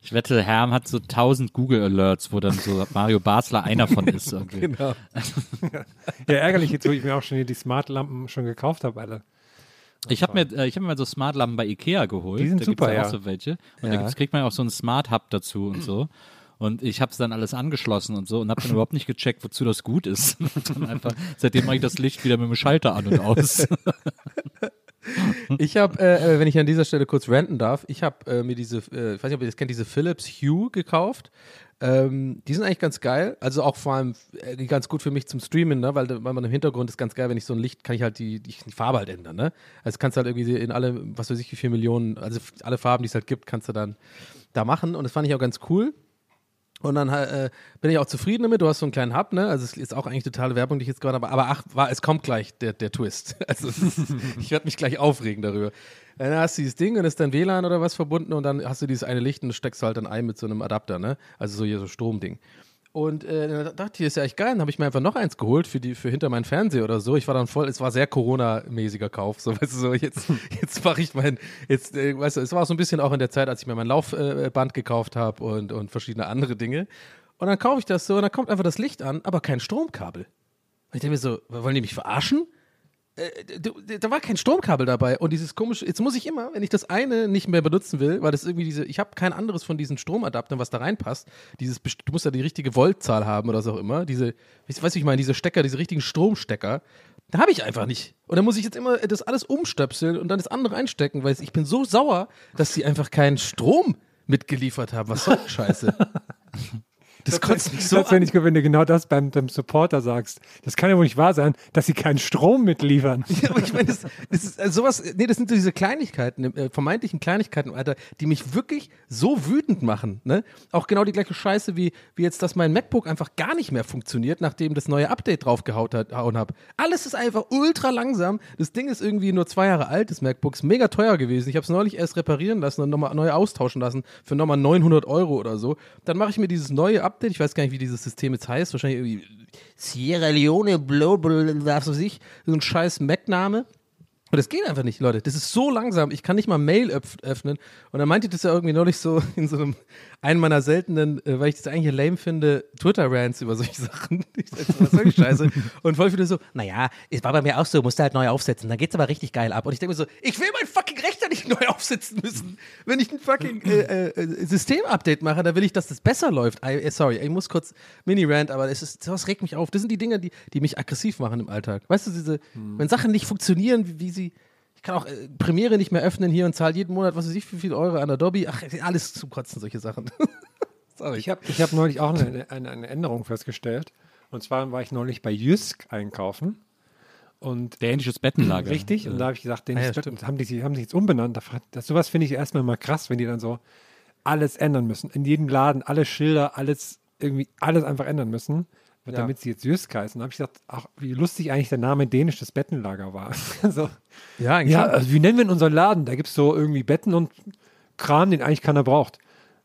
Ich wette, Herm hat so 1000 Google Alerts, wo dann so Mario Basler einer von ist. (laughs) Irgendwie. Genau. (laughs) Ja, ärgerlich jetzt, wo ich mir auch schon hier die Smart-Lampen schon gekauft habe, alle. Ich habe mir, äh, ich hab mir mal so Smartlampen bei Ikea geholt. Die sind da super, gibt's ja. auch so welche. Und Ja. da gibt's, kriegt man auch so einen Smart Hub dazu und so. Und ich habe es dann alles angeschlossen und so und habe dann überhaupt nicht gecheckt, wozu das gut ist. (laughs) Einfach, seitdem mache ich das Licht wieder mit dem Schalter an und aus. Ich habe, äh, wenn ich an dieser Stelle kurz ranten darf, ich habe äh, mir diese, äh, ich weiß nicht, ob ihr das kennt, diese Philips Hue gekauft. Ähm, die sind eigentlich ganz geil, also auch vor allem äh, ganz gut für mich zum Streamen, ne? weil, weil man im Hintergrund ist ganz geil, wenn ich so ein Licht, kann ich halt die, die, die Farbe halt ändern, ne? Also kannst du halt irgendwie in alle, was weiß ich, wie viele Millionen, also alle Farben, die es halt gibt, kannst du dann da machen und das fand ich auch ganz cool. Und dann äh, bin ich auch zufrieden damit. Du hast so einen kleinen Hub, ne? Also es ist auch eigentlich totale Werbung, die ich jetzt gerade habe. Aber ach, war, es kommt gleich der, der Twist. (laughs) Also ist, (laughs) ich werde mich gleich aufregen darüber. Dann hast du dieses Ding und ist dann WLAN oder was verbunden und dann hast du dieses eine Licht und steckst du halt dann ein mit so einem Adapter, ne? Also so hier so Stromding. Und äh, dann dachte ich, ist ja echt geil. Dann habe ich mir einfach noch eins geholt für, die, für hinter meinen Fernseher oder so. Ich war dann voll, es war sehr Corona-mäßiger Kauf. So, (laughs) weißt du, so jetzt, jetzt mache ich mein, jetzt, äh, weißt du, es war auch so ein bisschen auch in der Zeit, als ich mir mein Laufband äh, gekauft habe und, und verschiedene andere Dinge. Und dann kaufe ich das so und dann kommt einfach das Licht an, aber kein Stromkabel. Und ich denke mir so, wollen die mich verarschen? Äh, da war kein Stromkabel dabei und dieses komische, jetzt muss ich immer, wenn ich das eine nicht mehr benutzen will, weil das irgendwie diese, ich habe kein anderes von diesen Stromadaptern, was da reinpasst. Dieses, du musst ja die richtige Voltzahl haben oder was auch immer. Diese, ich weiß, wie ich meine, diese Stecker, diese richtigen Stromstecker, da habe ich einfach nicht. Und dann muss ich jetzt immer das alles umstöpseln und dann das andere einstecken, weil ich bin so sauer, dass sie einfach keinen Strom mitgeliefert haben. Was soll Scheiße? (laughs) Das kotzt mich so das an. nicht gut, wenn du genau das beim, beim Supporter sagst. Das kann ja wohl nicht wahr sein, dass sie keinen Strom mitliefern. (laughs) Ja, aber ich meine, das, das ist also sowas, nee, das sind so diese Kleinigkeiten, äh, vermeintlichen Kleinigkeiten, Alter, die mich wirklich so wütend machen, ne? Auch genau die gleiche Scheiße, wie, wie jetzt, dass mein MacBook einfach gar nicht mehr funktioniert, nachdem das neue Update draufgehauen habe. Alles ist einfach ultra langsam. Das Ding ist irgendwie nur zwei Jahre alt, das MacBook ist mega teuer gewesen. Ich habe es neulich erst reparieren lassen und nochmal neu austauschen lassen für nochmal 900 Euro oder so. Dann mache ich mir dieses neue Update, ich weiß gar nicht, wie dieses System jetzt heißt, wahrscheinlich irgendwie Sierra Leone, Global, was weiß ich, so ein scheiß Mac-Name. Und das geht einfach nicht, Leute. Das ist so langsam. Ich kann nicht mal Mail öff öffnen. Und dann meinte das ja irgendwie neulich so (laughs) in so einem, einen meiner seltenen, äh, weil ich das eigentlich lame finde, Twitter-Rants über solche Sachen. (laughs) Ich sag was soll Scheiße? Und voll viele so, naja, es war bei mir auch so, musste halt neu aufsetzen. Dann geht's aber richtig geil ab. Und ich denke mir so, ich will mein fucking Rechner nicht (laughs) neu aufsetzen müssen. Wenn ich ein fucking äh, äh, System-Update mache, dann will ich, dass das besser läuft. I, äh, sorry, ich muss kurz Mini-Rant, aber es ist, sowas regt mich auf. Das sind die Dinge, die, die mich aggressiv machen im Alltag. Weißt du, diese, wenn Sachen nicht funktionieren, wie, wie sie kann auch äh, Premiere nicht mehr öffnen hier und zahle jeden Monat, was weiß ich, wie viel Euro an Adobe. Ach, alles zum Kotzen, solche Sachen. (laughs) Sorry. Ich habe ich hab neulich auch eine, eine, eine Änderung festgestellt. Und zwar war ich neulich bei Jysk einkaufen. Und Dänisches Bettenlager. Richtig, und da habe ich gesagt, den Ah ja, stimmt. haben die, haben sich jetzt umbenannt. Das, das, sowas finde ich erstmal mal krass, wenn die dann so alles ändern müssen. In jedem Laden, alle Schilder, alles irgendwie, alles einfach ändern müssen, damit sie jetzt Jysk heißen. Da habe ich gesagt, ach, wie lustig eigentlich der Name dänisches Bettenlager war. (laughs) so, Ja, eigentlich ja, schon. also wie nennen wir denn unseren Laden? Da gibt es so irgendwie Betten und Kram, den eigentlich keiner braucht.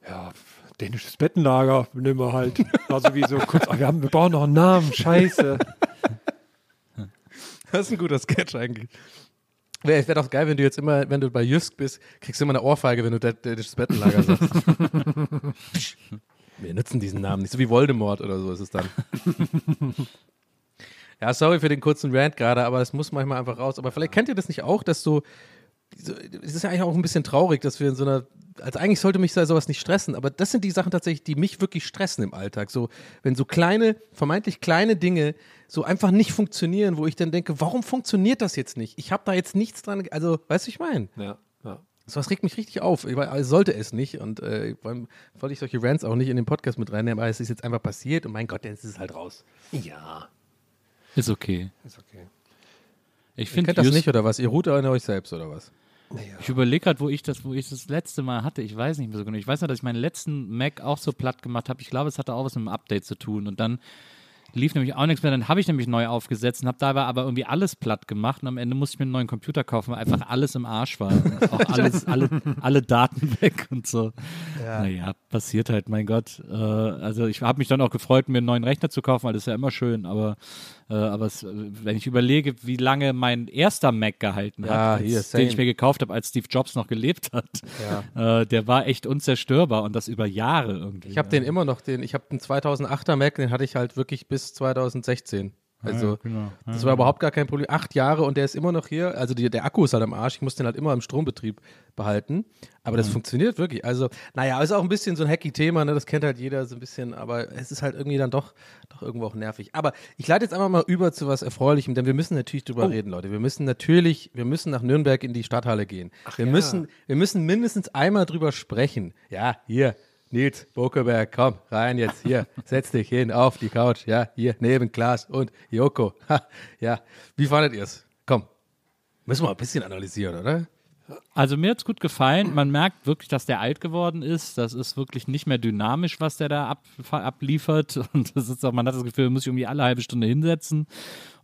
Ja, dänisches Bettenlager nehmen wir halt. Also wie so kurz, ach, wir, haben, wir brauchen noch einen Namen, scheiße. (laughs) Das ist ein guter Sketch eigentlich. Wäre wär doch geil, wenn du jetzt immer, wenn du bei Jysk bist, kriegst du immer eine Ohrfeige, wenn du das das Bettenlager sagst. (laughs) Wir nutzen diesen Namen nicht, so wie Voldemort oder so ist es dann. (laughs) ja, sorry für den kurzen Rant gerade, aber das muss manchmal einfach raus. Aber vielleicht kennt ihr das nicht auch, dass so, so es ist ja eigentlich auch ein bisschen traurig, dass wir in so einer, also eigentlich sollte mich so- sowas nicht stressen, aber das sind die Sachen tatsächlich, die mich wirklich stressen im Alltag. So, wenn so kleine, vermeintlich kleine Dinge so einfach nicht funktionieren, wo ich dann denke, warum funktioniert das jetzt nicht? Ich habe da jetzt nichts dran, also, weißt du, ich meine? Ja, ja. So was regt mich richtig auf. Ich sollte es nicht. Und äh, vor allem wollte ich solche Rants auch nicht in den Podcast mit reinnehmen, aber es ist jetzt einfach passiert und mein Gott, jetzt ist es halt raus. Ja, Ist okay. ist okay. Ich Ihr finde kennt das nicht oder was? Ihr ruht an euch selbst oder was? Ich überlege gerade, wo ich das, wo ich das letzte Mal hatte. Ich weiß nicht mehr so genau. Ich weiß nur, dass ich meinen letzten Mac auch so platt gemacht habe. Ich glaube, es hatte auch was mit dem Update zu tun. Und dann lief nämlich auch nichts mehr. Dann habe ich nämlich neu aufgesetzt und habe dabei aber irgendwie alles platt gemacht. Und am Ende musste ich mir einen neuen Computer kaufen, weil einfach alles im Arsch war. (laughs) Auch alles, alle, alle Daten weg und so. Naja, passiert halt, mein Gott. Äh, also ich habe mich dann auch gefreut, mir einen neuen Rechner zu kaufen, weil das ist ja immer schön. Aber, äh, aber es, wenn ich überlege, wie lange mein erster Mac gehalten Ja, hat, als, den ich mir gekauft habe, als Steve Jobs noch gelebt hat, (laughs) äh, der war echt unzerstörbar und das über Jahre irgendwie. Ich habe den immer noch, den, ich habe den 2008er Mac, den hatte ich halt wirklich bis 2016. Also genau. das war überhaupt gar kein Problem. Acht Jahre und der ist immer noch hier. Also die, der Akku ist halt am Arsch. Ich muss den halt immer im Strombetrieb behalten. Aber das funktioniert wirklich. Also, naja, ist auch ein bisschen so ein hacky Thema, ne? Das kennt halt jeder so ein bisschen, aber es ist halt irgendwie dann doch, doch irgendwo auch nervig. Aber ich leite jetzt einfach mal über zu was Erfreulichem, denn wir müssen natürlich drüber reden, Leute. Wir müssen natürlich, wir müssen nach Nürnberg in die Stadthalle gehen. wir ja. müssen, wir müssen mindestens einmal drüber sprechen. Ja, hier. Nils Bokeberg, komm, rein jetzt, hier, setz dich hin auf die Couch, ja, hier, neben Klaas und Joko. Ha, ja, wie fandet ihr es? Komm, müssen wir ein bisschen analysieren, oder? Also mir hat's gut gefallen. Man merkt wirklich, dass der alt geworden ist. Das ist wirklich nicht mehr dynamisch, was der da ab, abliefert. (laughs) Und das ist auch, man hat das Gefühl, er muss sich irgendwie alle halbe Stunde hinsetzen.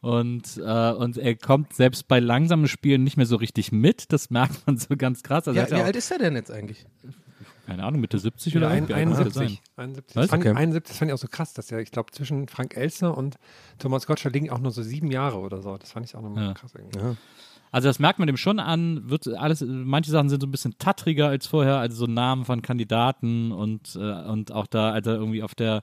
Und, äh, und er kommt selbst bei langsamen Spielen nicht mehr so richtig mit. Das merkt man so ganz krass. Also Ja, hat wie ja alt ist er denn jetzt eigentlich? Keine Ahnung, Mitte 70 Ja, oder ein, muss der 71. sein? 71. Was? Das, fand, Okay. 71. Das fand ich auch so krass, dass ja, ich glaube, zwischen Frank Elster und Thomas Gottschalk liegen auch nur so sieben Jahre oder so. Das fand ich auch nochmal Ja. krass irgendwie. Also das merkt man dem schon an, wird alles, manche Sachen sind so ein bisschen tattriger als vorher, also so Namen von Kandidaten und, äh, und auch da, also irgendwie auf der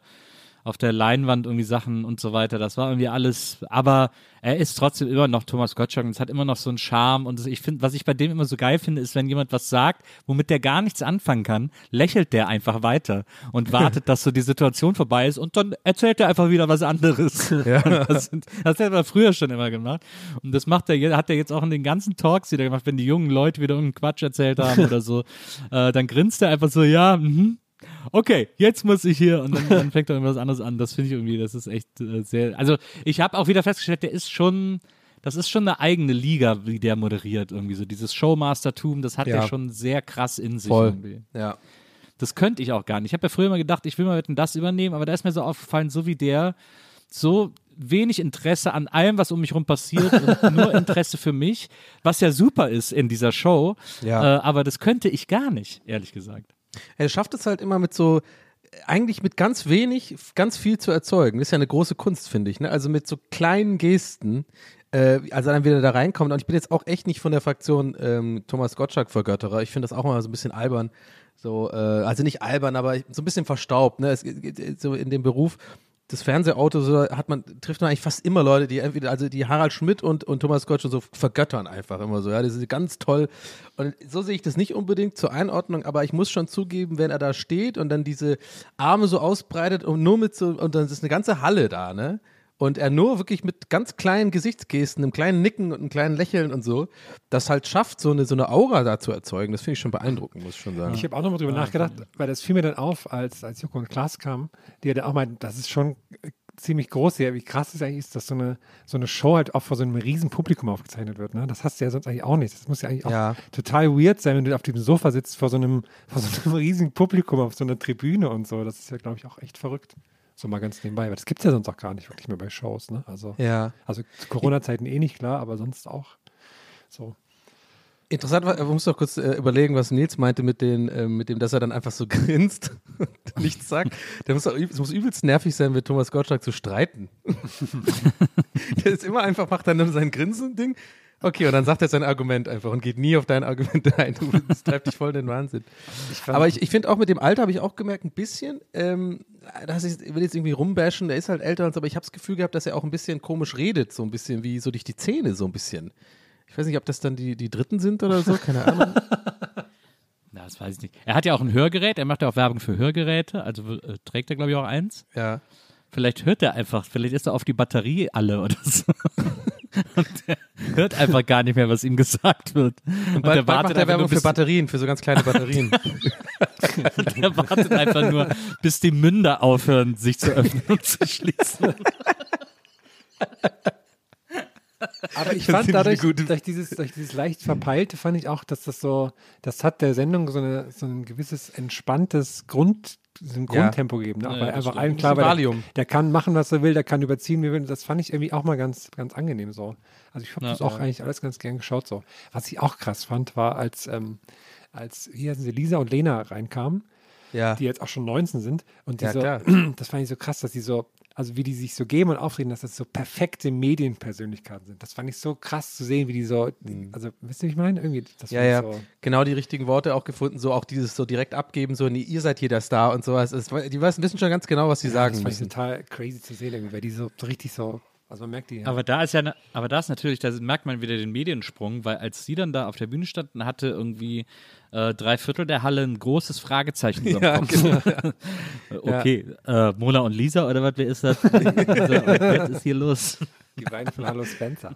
auf der Leinwand irgendwie Sachen und so weiter. Das war irgendwie alles, aber er ist trotzdem immer noch Thomas Gottschalk und es hat immer noch so einen Charme und ich finde, was ich bei dem immer so geil finde, ist, wenn jemand was sagt, womit der gar nichts anfangen kann, lächelt der einfach weiter und (laughs) wartet, dass so die Situation vorbei ist und dann erzählt er einfach wieder was anderes. (laughs) (laughs) Das, sind- das hat er früher schon immer gemacht und das macht er, hat er jetzt auch in den ganzen Talks wieder gemacht, wenn die jungen Leute wieder irgendeinen Quatsch erzählt haben oder so, äh, dann grinst er einfach so, ja, mhm, okay, jetzt muss ich hier und dann, dann fängt er irgendwas anderes an. Das finde ich irgendwie, das ist echt äh, sehr. Also ich habe auch wieder festgestellt, der ist schon, das ist schon eine eigene Liga, wie der moderiert irgendwie so. Dieses Showmastertum, das hat Ja. er schon sehr krass in sich. Voll. Irgendwie. Ja. Das könnte ich auch gar nicht. Ich habe ja früher mal gedacht, ich will mal wetten, das übernehmen, aber da ist mir so aufgefallen, so wie der, so wenig Interesse an allem, was um mich rum passiert und (laughs) nur Interesse für mich, was ja super ist in dieser Show. Ja. Äh, aber das könnte ich gar nicht, ehrlich gesagt. Er schafft es halt immer mit so, eigentlich mit ganz wenig, ganz viel zu erzeugen. Das ist ja eine große Kunst, finde ich. Ne? Also mit so kleinen Gesten, äh, als er dann wieder da reinkommt. Und ich bin jetzt auch echt nicht von der Fraktion ähm, Thomas Gottschalk-Vergötterer. Ich finde das auch mal so ein bisschen albern. So, äh, also nicht albern, aber so ein bisschen verstaubt. Ne? Es, so in dem Beruf das Fernsehauto so hat man trifft man eigentlich fast immer Leute, die entweder also die Harald Schmidt und, und Thomas Gottschalk so vergöttern einfach immer so, ja, das ist ganz toll und so sehe ich das nicht unbedingt zur Einordnung, aber ich muss schon zugeben, wenn er da steht und dann diese Arme so ausbreitet und nur mit so und dann ist eine ganze Halle da, ne? Und er nur wirklich mit ganz kleinen Gesichtsgesten, einem kleinen Nicken und einem kleinen Lächeln und so, das halt schafft, so eine, so eine Aura da zu erzeugen. Das finde ich schon beeindruckend, muss ich schon sagen. Ich habe auch nochmal drüber nachgedacht, weil das fiel mir dann auf, als, als Joko und Klaas kamen, die ja dann auch meinten, das ist schon äh, ziemlich groß hier, wie krass es eigentlich ist, dass so eine, so eine Show halt auch vor so einem riesen Publikum aufgezeichnet wird. Ne? Das hast du ja sonst eigentlich auch nicht. Das muss ja eigentlich auch Ja. total weird sein, wenn du auf dem Sofa sitzt vor so einem, vor so einem (laughs) riesigen Publikum auf so einer Tribüne und so. Das ist ja, glaube ich, auch echt verrückt. So mal ganz nebenbei, weil das gibt es ja sonst auch gar nicht wirklich mehr bei Shows. Ne? Also, ja. also zu Corona-Zeiten eh nicht, klar, aber sonst auch so. Interessant war, man muss doch kurz äh, überlegen, was Nils meinte mit, den, äh, mit dem, dass er dann einfach so (laughs) grinst und nichts sagt. Der muss auch, es muss übelst nervig sein, mit Thomas Gottschalk zu streiten. (laughs) Der ist immer einfach, macht dann sein Grinsen-Ding. Okay, und dann sagt er sein Argument einfach und geht nie auf dein Argument (laughs) ein. Du- Das treibt dich voll in den Wahnsinn. Aber ich, ich finde auch mit dem Alter habe ich auch gemerkt, ein bisschen, ähm, dass ich, ich will jetzt irgendwie rumbashen, der ist halt älter, und so, aber ich habe das Gefühl gehabt, dass er auch ein bisschen komisch redet, so ein bisschen wie so durch die Zähne, so ein bisschen. Ich weiß nicht, ob das dann die, die Dritten sind oder so, keine (laughs) Ahnung. Na, das weiß ich nicht. Er hat ja auch ein Hörgerät, er macht ja auch Werbung für Hörgeräte, also äh, trägt er, glaube ich, auch eins. Ja. Vielleicht hört er einfach, vielleicht ist er auf die Batterie alle oder so. (laughs) Und er hört einfach gar nicht mehr, was ihm gesagt wird. Und, Bald, er bald wartet macht er einfach Werbung nur, für Batterien, für so ganz kleine Batterien. (laughs) und er wartet einfach nur, bis die Münder aufhören, sich zu öffnen und zu schließen. (laughs) Aber ich fand dadurch, durch dieses, durch dieses leicht verpeilte, fand ich auch, dass das so, das hat der Sendung so, eine, so ein gewisses entspanntes Grund, so ein Ja. Grundtempo gegeben. Ne? Auch Ja, weil einfach allen klar war, der, der kann machen, was er will, der kann überziehen, wie er will. Das fand ich irgendwie auch mal ganz, ganz angenehm so. Also ich habe Ja. das auch eigentlich alles ganz gern geschaut so. Was ich auch krass fand, war, als, ähm, als hier sind sie Lisa und Lena reinkamen, ja. die jetzt auch schon 19 sind und die Ja, so, klar. (clears throat) das fand ich so krass, dass die so, also wie die sich so geben und aufreden, dass das so perfekte Medienpersönlichkeiten sind. Das fand ich so krass zu sehen, wie die so, also wisst ihr, wie ich meine? Irgendwie, das Ja, ja, so. genau die richtigen Worte auch gefunden, so auch dieses so direkt abgeben, so, nee, ihr seid hier der Star und sowas. Es, die wissen wissen schon ganz genau, was sie sagen das fand ich total crazy zu sehen, irgendwie, weil die so, so richtig so Also man merkt die. Aber da ist ja, ne- aber da ist natürlich, da merkt man wieder den Mediensprung, weil als sie dann da auf der Bühne standen, hatte irgendwie äh, drei Viertel der Halle ein großes Fragezeichen über dem (laughs) Kopf. (laughs) okay, äh, Mona und Lisa oder was, wer ist das? (laughs) also, was ist hier los? die beiden von Hallo Spencer.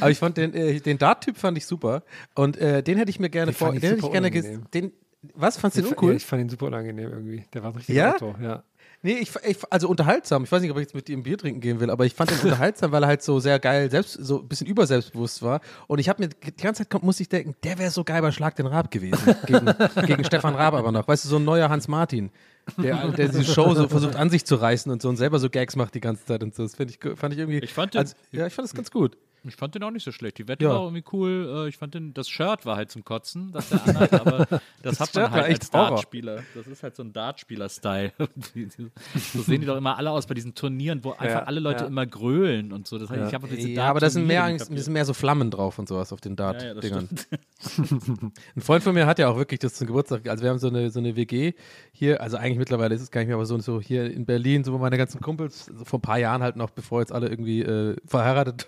Aber ich fand den, äh, den Dart-Typ fand ich super. Und äh, den hätte ich mir gerne Den vor. fand ich Den hätte ich super gerne den, Was? Fandst du den Ja, uncool? ich fand ihn super unangenehm irgendwie. Der war richtig Ja? Auto, ja. Nee, ich, ich, also unterhaltsam. Ich weiß nicht, ob ich jetzt mit ihm Bier trinken gehen will, aber ich fand ihn unterhaltsam, weil er halt so sehr geil, selbst, so ein bisschen überselbstbewusst war. Und ich habe mir die ganze Zeit kommt, muss ich denken, der wäre so geil bei Schlag den Raab gewesen. Gegen, (laughs) gegen Stefan Raab aber noch. Weißt du, so ein neuer Hans Martin, der, der diese Show so versucht an sich zu reißen und so und selber so Gags macht die ganze Zeit und so. Das ich, fand ich irgendwie. Ich fand den- also, ja, ich fand das ganz gut. Ich fand den auch nicht so schlecht. Die Wette Ja. war irgendwie cool. Äh, Ich fand den, das Shirt war halt zum Kotzen, (laughs) das der anhat, aber das, hat Shirt man war halt als. Dartspieler. Das ist halt so ein Dartspieler-Style. (laughs) so sehen die doch immer alle aus bei diesen Turnieren, wo einfach alle Leute ja. immer grölen und so. Das heißt, ich habe diese Ja, aber da sind mehr, sind mehr so Flammen drauf und sowas auf den das Dart-Dingern. (laughs) Ein Freund von mir hat ja auch wirklich das zum Geburtstag, also wir haben so eine, so eine WG hier, also eigentlich mittlerweile ist es gar nicht mehr, aber so, so hier in Berlin, so wo meine ganzen Kumpels so vor ein paar Jahren halt noch, bevor jetzt alle irgendwie äh, verheiratet,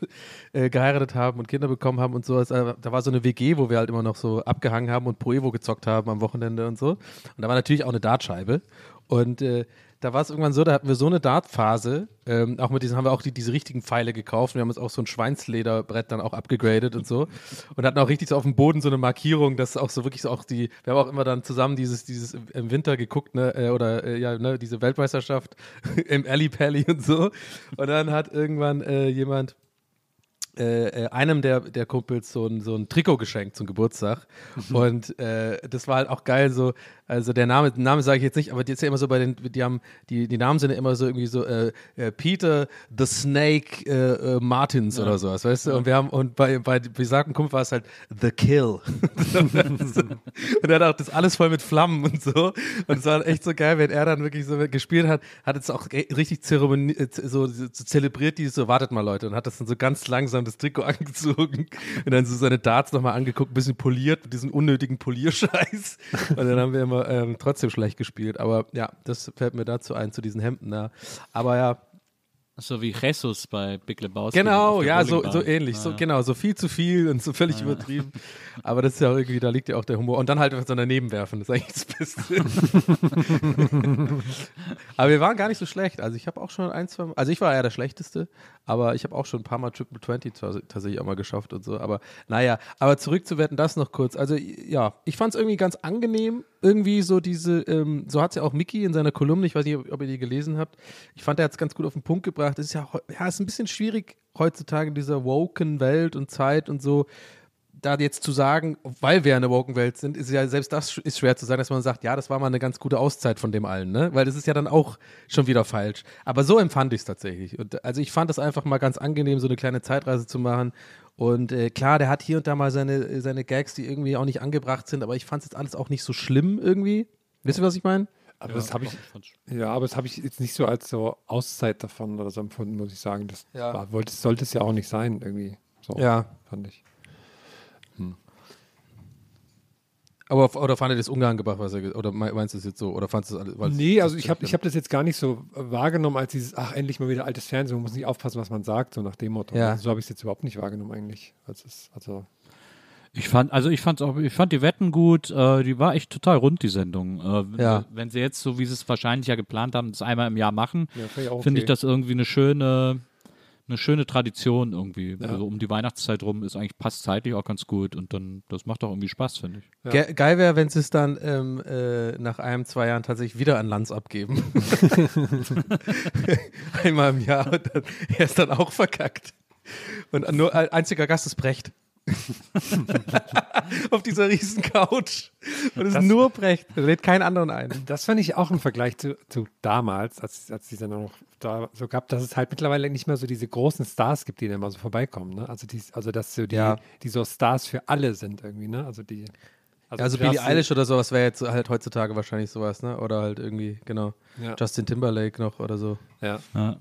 äh, geheiratet haben und Kinder bekommen haben und so, also, da war so eine WG, wo wir halt immer noch so abgehangen haben und Poevo gezockt haben am Wochenende und so. Und da war natürlich auch eine Dartscheibe und äh, da war es irgendwann so, da hatten wir so eine Dartphase, ähm, auch mit diesen haben wir auch die, diese richtigen Pfeile gekauft. Wir haben uns auch so ein Schweinslederbrett dann auch abgegradet und so. Und hatten auch richtig so auf dem Boden so eine Markierung, dass auch so wirklich so auch die, wir haben auch immer dann zusammen dieses, dieses im Winter geguckt, ne, äh, oder äh, ja, ne, diese Weltmeisterschaft (laughs) im Alley Pally und so. Und dann hat irgendwann äh, jemand äh, äh, einem der, der Kumpels so ein, so ein Trikot geschenkt zum Geburtstag. Und äh, das war halt auch geil, so, also der Name, den Name sage ich jetzt nicht, aber die ist ja immer so bei den, die haben, die, die Namen sind ja immer so irgendwie so, äh, äh, Peter the Snake äh, Martins oder sowas, weißt du? Und wir haben, und bei, bei besagten Kumpel war es halt The Kill. (laughs) und er hat auch das alles voll mit Flammen und so. Und es war echt so geil, wenn er dann wirklich so gespielt hat, hat es auch richtig Zeremonie, so, so zelebriert, die so, wartet mal Leute, und hat das dann so ganz langsam das Trikot (laughs) angezogen und dann so seine Darts nochmal angeguckt, ein bisschen poliert mit diesem unnötigen Polierscheiß. Und dann haben wir immer ähm, trotzdem schlecht gespielt. Aber ja, das fällt mir dazu ein, zu diesen Hemden da. Aber ja, So wie Jesus bei Big Lebowski. Genau, ja, so, so ähnlich. So, Ja. genau, so viel zu viel und so völlig übertrieben. Aber das ist ja irgendwie, da liegt ja auch der Humor. Und dann halt einfach so daneben werfen, das ist eigentlich das Beste. (laughs) aber wir waren gar nicht so schlecht. Also ich habe auch schon ein, zwei Mal, also ich war eher der Schlechteste, aber ich habe auch schon ein paar Mal Triple 20 tats- tatsächlich auch mal geschafft und so. Aber naja, aber zurück zu Wetten, das noch kurz. Also ja, ich fand es irgendwie ganz angenehm, irgendwie so diese, ähm, so hat es ja auch Mickey in seiner Kolumne, ich weiß nicht, ob ihr die gelesen habt. Ich fand, er hat es ganz gut auf den Punkt gebracht. Es ist ja, ja, ist ein bisschen schwierig heutzutage in dieser woken Welt und Zeit und so, da jetzt zu sagen, weil wir in einer woken Welt sind, ist ja selbst das ist schwer zu sagen, dass man sagt, ja, das war mal eine ganz gute Auszeit von dem allen, ne? Weil das ist ja dann auch schon wieder falsch. Aber so empfand ich es tatsächlich. Und also ich fand es einfach mal ganz angenehm, so eine kleine Zeitreise zu machen. Und äh, klar, der hat hier und da mal seine, seine Gags, die irgendwie auch nicht angebracht sind, aber ich fand es jetzt alles auch nicht so schlimm irgendwie. Wisst ihr, was ich meine? Aber das habe ich, ja, aber das habe ich jetzt nicht so als so Auszeit davon oder so empfunden, muss ich sagen. Das Ja. war, wollte, sollte es ja auch nicht sein, irgendwie. So, Ja. fand ich. Aber oder fandet ihr das ungeangebracht, was er oder me- meinst du es jetzt so? Oder fandest du alles? Nee, also ich habe ich hab das jetzt gar nicht so wahrgenommen als dieses, ach, endlich mal wieder altes Fernsehen, man muss nicht aufpassen, was man sagt, so nach dem Motto. Ja. Also so habe ich es jetzt überhaupt nicht wahrgenommen eigentlich. Also, es, also Ich fand, also ich fand's auch, ich fand die Wetten gut, äh, die war echt total rund, die Sendung. Äh, Ja. Wenn sie jetzt, so wie sie es wahrscheinlich ja geplant haben, das einmal im Jahr machen, Ja, finde ich okay. ich das irgendwie eine schöne, eine schöne Tradition irgendwie. Also um die Weihnachtszeit rum ist eigentlich, passt zeitlich auch ganz gut und dann, das macht auch irgendwie Spaß, finde ich. Ge geil wäre, wenn sie es dann ähm, äh, nach einem, zwei Jahren tatsächlich wieder an Lanz abgeben. (laughs) (laughs) Einmal im Jahr und dann, er ist dann auch verkackt. Und nur ein einziger Gast ist Brecht. (laughs) Auf dieser riesen Couch. Und es ist nur Brecht. Er lädt keinen anderen ein. Das fand ich auch im Vergleich zu, zu damals, als, als die Sendung noch da so gab, dass es halt mittlerweile nicht mehr so diese großen Stars gibt, die dann mal so vorbeikommen. Ne? Also, die, also dass so die, Ja. die so Stars für alle sind irgendwie, ne? Also die. Also du Billie hast- Eilish oder sowas wäre jetzt halt heutzutage wahrscheinlich sowas, ne? Oder halt irgendwie, genau. Ja. Justin Timberlake noch oder so. Ja. Ja.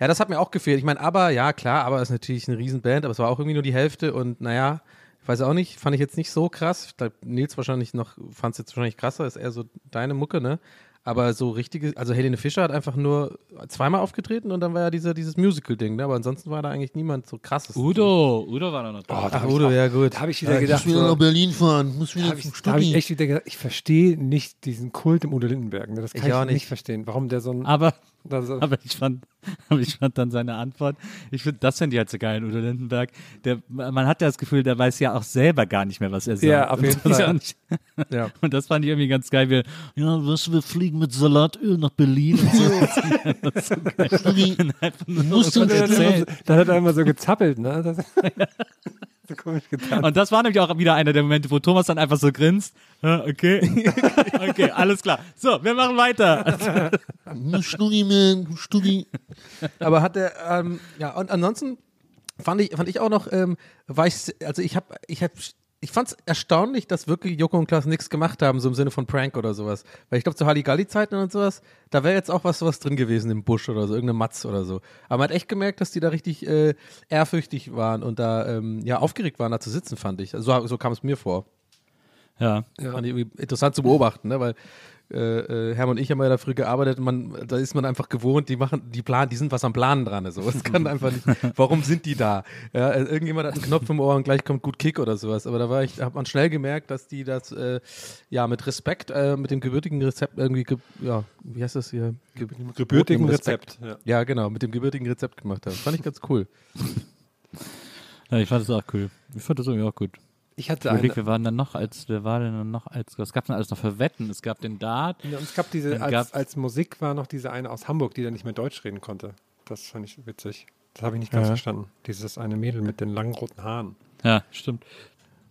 Ja, das hat mir auch gefehlt. Ich meine, aber, ja, klar, aber ist natürlich eine Riesenband, aber es war auch irgendwie nur die Hälfte und naja, ich weiß auch nicht, fand ich jetzt nicht so krass. Ich glaub, Nils wahrscheinlich noch, fand es jetzt wahrscheinlich krasser, ist eher so deine Mucke, ne? Aber so richtige, also Helene Fischer hat einfach nur zweimal aufgetreten und dann war ja dieser, dieses Musical-Ding, ne? aber ansonsten war da eigentlich niemand so krasses. Udo, Udo war da noch da. Oh, da Ach, ich Udo, auch- ja gut. Da habe ich wieder gedacht, Ich will nach Berlin fahren, muss da wieder habe ich, zum da hab ich echt wieder gedacht, ich verstehe nicht diesen Kult im Udo Lindenberg. Ne? Das kann Ich ich, auch nicht. nicht. verstehen, warum der so ein. Aber, da so, aber, ich fand, (laughs) aber ich fand dann seine Antwort, ich finde, das finde ich halt so geil in Udo Lindenberg. Der, man hat ja das Gefühl, der weiß ja auch selber gar nicht mehr, was er sagt. Ja, auf jeden Und das Fall. fand ich- Ja. (laughs) Und das fand ich irgendwie ganz geil. Wir, ja, was, wir fliegen mit Salatöl nach Berlin und so. (laughs) das ist so geil. Musst du er so, dann hat er immer so gezappelt, ne? Das, (laughs) so komisch getan. Und das war nämlich auch wieder einer der Momente, wo Thomas dann einfach so grinst. Okay. (laughs) okay, alles klar. So, wir machen weiter. (laughs) Studi, man, Studi. Aber hat er, ähm, ja, und ansonsten fand ich, fand ich auch noch, ähm, war ich, also ich habe, ich habe, ich fand es erstaunlich, dass wirklich Joko und Klaas nichts gemacht haben, so im Sinne von Prank oder sowas. Weil ich glaube, zu Halligalli-Zeiten und sowas, da wäre jetzt auch was sowas drin gewesen im Busch oder so, irgendeine Matz oder so. Aber man hat echt gemerkt, dass die da richtig äh, ehrfürchtig waren und da ähm, ja aufgeregt waren, da zu sitzen, fand ich. So, so kam es mir vor. Ja. Fand ich irgendwie interessant zu beobachten, ne? weil äh, äh, Hermann und ich haben ja da früh gearbeitet und man, da ist man einfach gewohnt, die machen, die planen, die sind was am Planen dran. So. Es kann einfach nicht, (laughs) warum sind die da? Ja, äh, irgendjemand hat einen Knopf im Ohr und gleich kommt gut Kick oder sowas. Aber da war ich, hat man schnell gemerkt, dass die das äh, ja mit Respekt, äh, mit dem gebürtigen Rezept irgendwie, ge ja, wie heißt das hier? Ge gebürtigen Rezept. Ja. Ja, genau, mit dem gebürtigen Rezept gemacht haben. Fand ich ganz cool. ja, ich fand das auch cool. Ich fand das irgendwie auch gut. Ich hatte Ich eine, überleg, wir waren dann noch als, wir waren dann noch als, was gab denn alles noch für Wetten? Es gab den Dart. Ja, und es gab diese, als, gab- als Musik war noch diese eine aus Hamburg, die dann nicht mehr Deutsch reden konnte. Das fand ich witzig. Das habe ich nicht ganz Ja. verstanden. Dieses eine Mädel mit den langen roten Haaren. Ja, stimmt.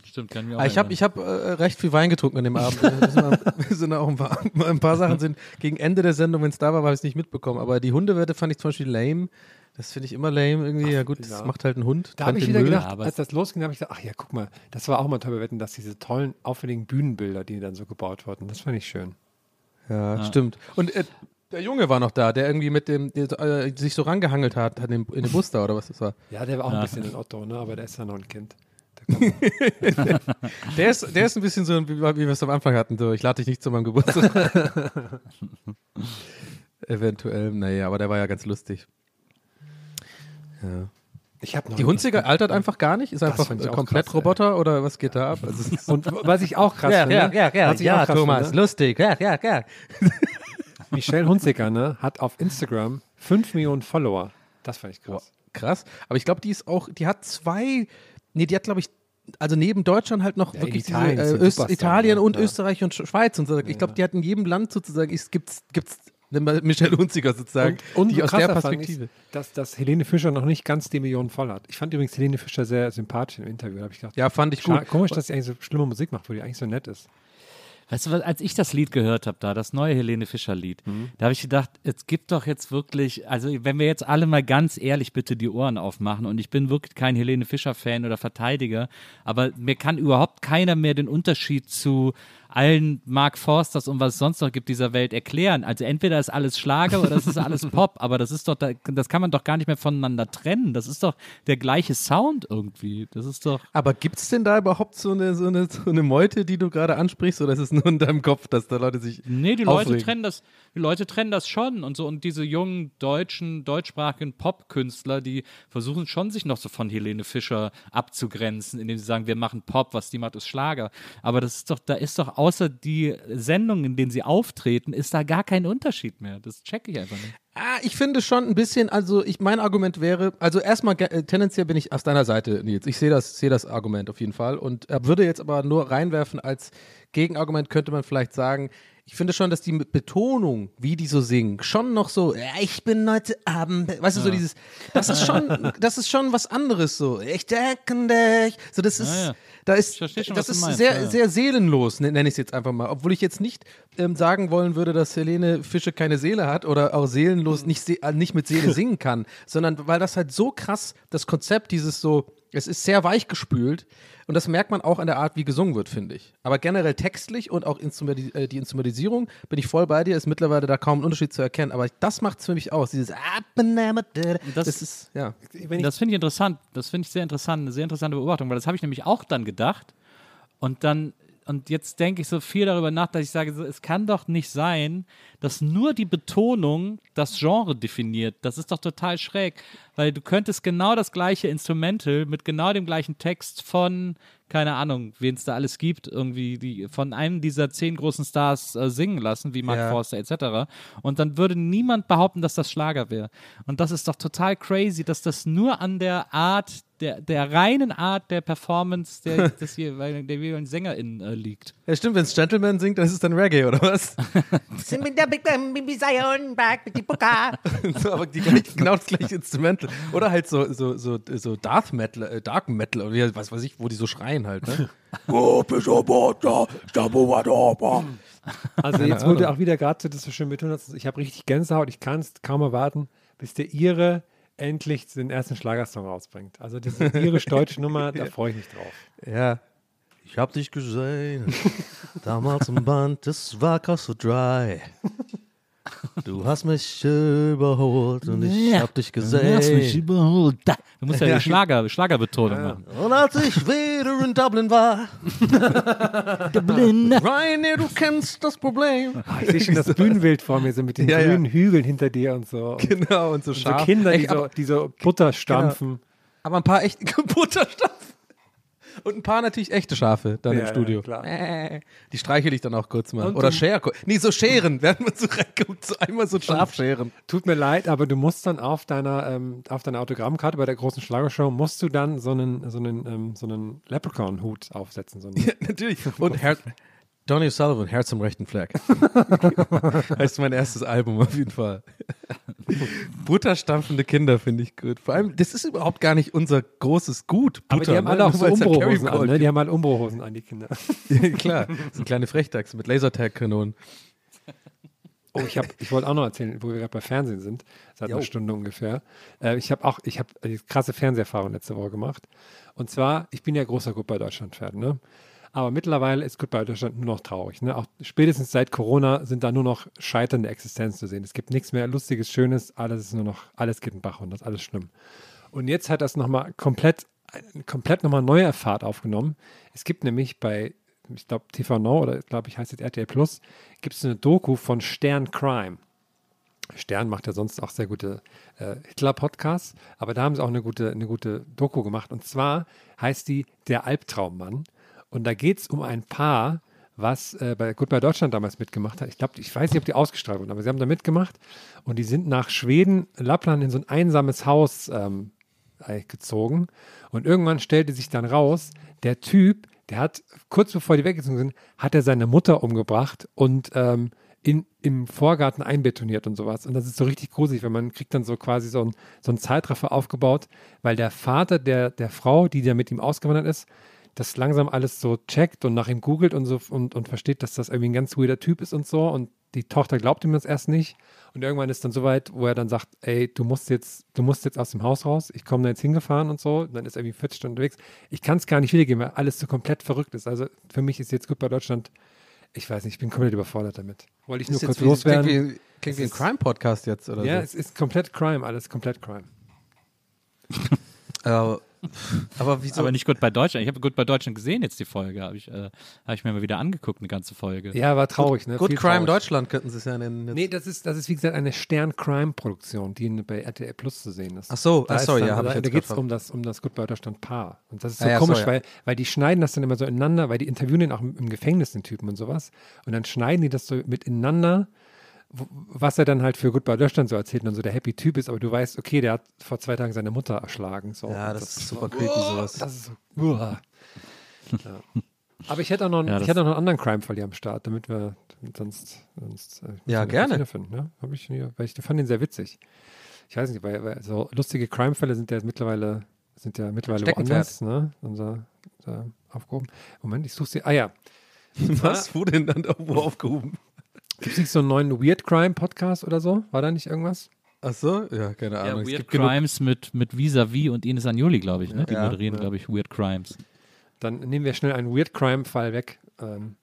Stimmt, kann ich mir auch Ah, ich habe ich hab, äh, recht viel Wein getrunken an dem Abend. Wir sind, (laughs) wir sind auch ein paar, ein paar Sachen sind gegen Ende der Sendung, wenn es da war, habe ich es nicht mitbekommen. Aber die Hundewette fand ich zum Beispiel lame. Das finde ich immer lame irgendwie. ja gut, das ja. macht halt ein Hund. Da habe ich den wieder Müll. gedacht, aber- als das losging, habe ich gesagt, ach ja, guck mal, das war auch mal toll bei Wetten, dass diese tollen, auffälligen Bühnenbilder, die dann so gebaut wurden, das fand ich schön. Ja, stimmt. Und äh, der Junge war noch da, der irgendwie mit dem, der, äh, sich so rangehangelt hat, hat in, in dem Bus da oder was das war. Ja, der war auch ein Ja. bisschen ein Otto, ne? aber der ist ja noch ein Kind. Der (laughs) Der ist, der ist ein bisschen so, wie, wie wir es am Anfang hatten. So, ich lade dich nicht zu meinem Geburtstag. (laughs) Eventuell, naja, aber der war ja ganz lustig. Ja. ich habe noch Die Hunziger altert einfach gar nicht? Ist einfach komplett krass, ey. Roboter oder was geht da ab? Also, es (laughs) Und was ich auch krass finde, was ich auch krass finde, lustig, ja, ja, ja. (laughs) Michelle Hunziker ne, hat auf Instagram 5 Millionen Follower. Das fand ich krass. Krass. Aber ich glaube, die ist auch, die hat zwei, nee, die hat, glaube ich, also neben Deutschland halt noch Ja, wirklich diese, Italien ist äh, Öst, Italien ne? und Ja. Österreich und Sch- Schweiz und so. Ich glaube, die hat in jedem Land sozusagen, gibt's eine Michelle Hunziker sozusagen, Und, und die aus der Perspektive. ich, dass, dass Helene Fischer noch nicht ganz die Millionen voll hat. Ich fand übrigens Helene Fischer sehr sympathisch im Interview. Da habe ich gedacht, Ja, fand ich gut. komisch, dass sie eigentlich so schlimme Musik macht, wo die eigentlich so nett ist. Weißt du, was, als ich das Lied gehört habe, da, das neue Helene Fischer-Lied, da habe ich gedacht, es gibt doch jetzt wirklich, also wenn wir jetzt alle mal ganz ehrlich bitte die Ohren aufmachen und ich bin wirklich kein Helene Fischer-Fan oder Verteidiger, aber mir kann überhaupt keiner mehr den Unterschied zu allen Mark Forsters und was es sonst noch gibt dieser Welt erklären. Also entweder ist alles Schlager oder es ist alles (laughs) Pop, aber das ist doch, da- das kann man doch gar nicht mehr voneinander trennen. Das ist doch der gleiche Sound irgendwie. Das ist doch. Aber gibt es denn da überhaupt so eine, so, eine, so eine Meute, die du gerade ansprichst, oder ist es nur in deinem Kopf, dass da Leute sich. Nee, die Leute aufregen? trennen das, die Leute trennen das schon und so und diese jungen deutschen, deutschsprachigen Popkünstler, die versuchen schon sich noch so von Helene Fischer abzugrenzen, indem sie sagen, wir machen Pop, was die macht, ist Schlager. Aber das ist doch, da ist doch außer die Sendungen, in denen sie auftreten, ist da gar kein Unterschied mehr. Das checke ich einfach nicht. Ah, ich finde schon ein bisschen, also ich, mein Argument wäre, also erstmal äh, tendenziell bin ich auf deiner Seite, Nils. Ich sehe das, sehe das Argument auf jeden Fall und äh, würde jetzt aber nur reinwerfen als Gegenargument könnte man vielleicht sagen, ich finde schon, dass die Betonung, wie die so singen, schon noch so, ja, ich bin heute Abend, weißt du, so dieses, das ist schon, (laughs) das ist schon was anderes so. Ich denke dich. So, das ist, Ja, da ist, schon, das ist meinst, sehr, sehr seelenlos, ne- nenne ich es jetzt einfach mal. Obwohl ich jetzt nicht ähm, sagen wollen würde, dass Helene Fische keine Seele hat oder auch seelenlos nicht, se äh, nicht mit Seele (laughs) singen kann, sondern weil das halt so krass, das Konzept dieses so, es ist sehr weich gespült und das merkt man auch an der Art, wie gesungen wird, finde ich. Aber generell textlich und auch Instrumenti äh, die Instrumentalisierung bin ich voll bei dir, ist mittlerweile da kaum ein Unterschied zu erkennen, aber das macht es für mich aus, dieses das, Das- ist, ja. Das finde ich interessant. Das finde ich sehr interessant, eine sehr interessante Beobachtung, weil das habe ich nämlich auch dann gedacht. Und dann und jetzt denke ich so viel darüber nach, dass ich sage, so, es kann doch nicht sein, dass nur die Betonung das Genre definiert. Das ist doch total schräg, weil du könntest genau das gleiche Instrumental mit genau dem gleichen Text von, keine Ahnung, wen es da alles gibt, irgendwie die, von einem dieser zehn großen Stars äh, singen lassen, wie Mark Ja. Forster etc. Und dann würde niemand behaupten, dass das Schlager wäre. Und das ist doch total crazy, dass das nur an der Art, der, der reinen Art der Performance der, (laughs) des jeweiligen, der jeweiligen Sängerin äh, liegt. Ja, stimmt, wenn es Gentleman singt, dann ist es dann Reggae, oder was? (laughs) (laughs) (laughs) so, aber die gleich, genau das gleiche Instrumental. Oder halt so, so, so, so Darth Metal, äh, Dark Metal, oder wie, was weiß ich, wo die so schreien halt, ne? (laughs) Also jetzt wurde auch wieder gerade das so schön betont, ich habe richtig Gänsehaut, ich kann es kaum erwarten, bis der Ire endlich den ersten Schlagersong rausbringt. Also diese irisch-deutsche Nummer, da (laughs) freue ich mich drauf. Ja. Ich hab dich gesehen, damals im Band, das war Castle Dry. Du hast mich überholt und ich hab dich gesehen. überholt. Da. Du musst ja, die Schlager, Schlagerbetonung machen. Und als ich wieder in Dublin war, (laughs) Ryan, du kennst das Problem. Ah, ich sehe schon das (laughs) Bühnenbild vor mir, so mit den Ja, ja. grünen Hügeln hinter dir und so. Und Genau, und so so scharf. Kinder, die Echt, so, aber, die so Butter stampfen. aber ein paar echte (laughs) Butterstampfen. Und ein paar natürlich echte Schafe dann Ja, im ja, Studio. klar. Äh, Die streichel ich dann auch kurz mal. Und Oder so- Schere. Nee, so Scheren. Während man so (laughs) reinkommt, so einmal so scharf scheren. Tut mir leid, aber du musst dann auf deiner, ähm, auf deiner Autogrammkarte bei der großen Schlagershow, musst du dann so einen, so einen, ähm, so einen Leprechaun-Hut aufsetzen. So einen, (laughs) Ja, natürlich. Und Her (laughs) Donny Sullivan, Herz am rechten Fleck. (laughs) heißt mein erstes Album auf jeden Fall. Butterstampfende Kinder finde ich gut. Vor allem, das ist überhaupt gar nicht unser großes Gut. aber Butter, die haben ne? alle auch so Umbrohosen an, ne? Die haben alle Umbrohosen an, die Kinder. (laughs) Klar, so kleine Frechdachse mit Lasertag-Kanonen. Oh, ich, hab- ich wollte auch noch erzählen, wo wir gerade bei Fernsehen sind, seit einer Stunde ungefähr. Äh, ich habe auch, ich habe krasse Fernseherfahrung letzte Woche gemacht. Und zwar, ich bin ja großer Goodbye Deutschland-Fan, ne? Aber mittlerweile ist Goodbye Deutschland nur noch traurig. Ne? Auch spätestens seit Corona sind da nur noch scheiternde Existenz zu sehen. Es gibt nichts mehr Lustiges, Schönes, alles ist nur noch, alles geht in Bach und das ist alles schlimm. Und jetzt hat das nochmal komplett, komplett nochmal neue Fahrt aufgenommen. Es gibt nämlich bei, ich glaube, TV Now oder glaube ich heißt jetzt RTL Plus, gibt es eine Doku von Stern Crime. Stern macht ja sonst auch sehr gute äh, Hitler-Podcasts, aber da haben sie auch eine gute, eine gute Doku gemacht. Und zwar heißt die Der Albtraummann. Und da geht es um ein Paar, was äh, bei Goodbye Deutschland damals mitgemacht hat. Ich glaube, ich weiß nicht, ob die ausgestrahlt wurden, aber sie haben da mitgemacht. Und die sind nach Schweden, Lappland, in so ein einsames Haus ähm, äh, gezogen. Und irgendwann stellte sich dann raus, der Typ, der hat, kurz bevor die weggezogen sind, hat er seine Mutter umgebracht und ähm, in, im Vorgarten einbetoniert und sowas. Und das ist so richtig gruselig, weil man kriegt dann so quasi so, ein, so einen Zeitraffer aufgebaut, weil der Vater der, der Frau, die da mit ihm ausgewandert ist, das langsam alles so checkt und nach ihm googelt und so und, und versteht, dass das irgendwie ein ganz weirder Typ ist und so. Und die Tochter glaubt ihm das erst nicht. Und irgendwann ist dann so weit, wo er dann sagt, ey, du musst jetzt, du musst jetzt aus dem Haus raus, ich komme da jetzt hingefahren und so. Und dann ist er irgendwie 40 Stunden unterwegs. Ich kann es gar nicht wiedergeben, weil alles so komplett verrückt ist. Also für mich ist jetzt gut bei Deutschland, ich weiß nicht, ich bin komplett überfordert damit. Wollte ich nur kurz wie, loswerden. Klingt wie, klingt wie ein Crime-Podcast jetzt oder ja, so. es ist komplett Crime, alles komplett Crime. Aber, (laughs) aber wieso? Aber nicht gut bei Deutschland. Ich habe gut bei Deutschland gesehen jetzt die Folge. Habe ich, äh, hab ich mir mal wieder angeguckt, eine ganze Folge. Ja, war traurig, ne? Good Viel Crime traurig. Deutschland könnten sie es ja nennen. jetzt. Nee, das ist, das ist wie gesagt eine Stern-Crime-Produktion, die bei RTL Plus zu sehen ist. Ach so, da ach so, dann, ja, hab ich da, jetzt da geht es um das, um das Goodbye Deutschland Paar. Und das ist so Ah, ja, so, komisch, ja. weil, weil die schneiden das dann immer so ineinander, weil die interviewen den auch im, im Gefängnis, den Typen und sowas. Und dann schneiden die das so miteinander, was er dann halt für Goodbye Deutschland so erzählt und dann so der happy Typ ist, aber du weißt, okay, der hat vor zwei Tagen seine Mutter erschlagen. So. ja, Und das ist super creepy sowas. das ist so. Uah. Ja. Aber ich hätte auch noch, Ja, ich das- hätte auch noch einen anderen Crime-Fall hier am Start, damit wir sonst, sonst äh, Ja, gerne. wiederfinden, Ne? Hab ich weil ich fand den sehr witzig. Ich weiß nicht, weil, weil so lustige Crime-Fälle sind ja jetzt mittlerweile sind ja mittlerweile woanders, ne? Unser, unser aufgehoben. Moment, ich suche sie. Ah ja. (laughs) Was? Wo denn dann da wo aufgehoben? Gibt es nicht so einen neuen Weird Crime Podcast oder so? War da nicht irgendwas? Ach so? Ja, keine Ja, Ahnung. es Weird Crimes mit, mit Vis-a-vis und Ines Agnoli, glaube ich. Ne? Die Ja, moderieren, ja. glaube ich, Weird Crimes. Dann nehmen wir schnell einen Weird Crime Fall weg. Ähm,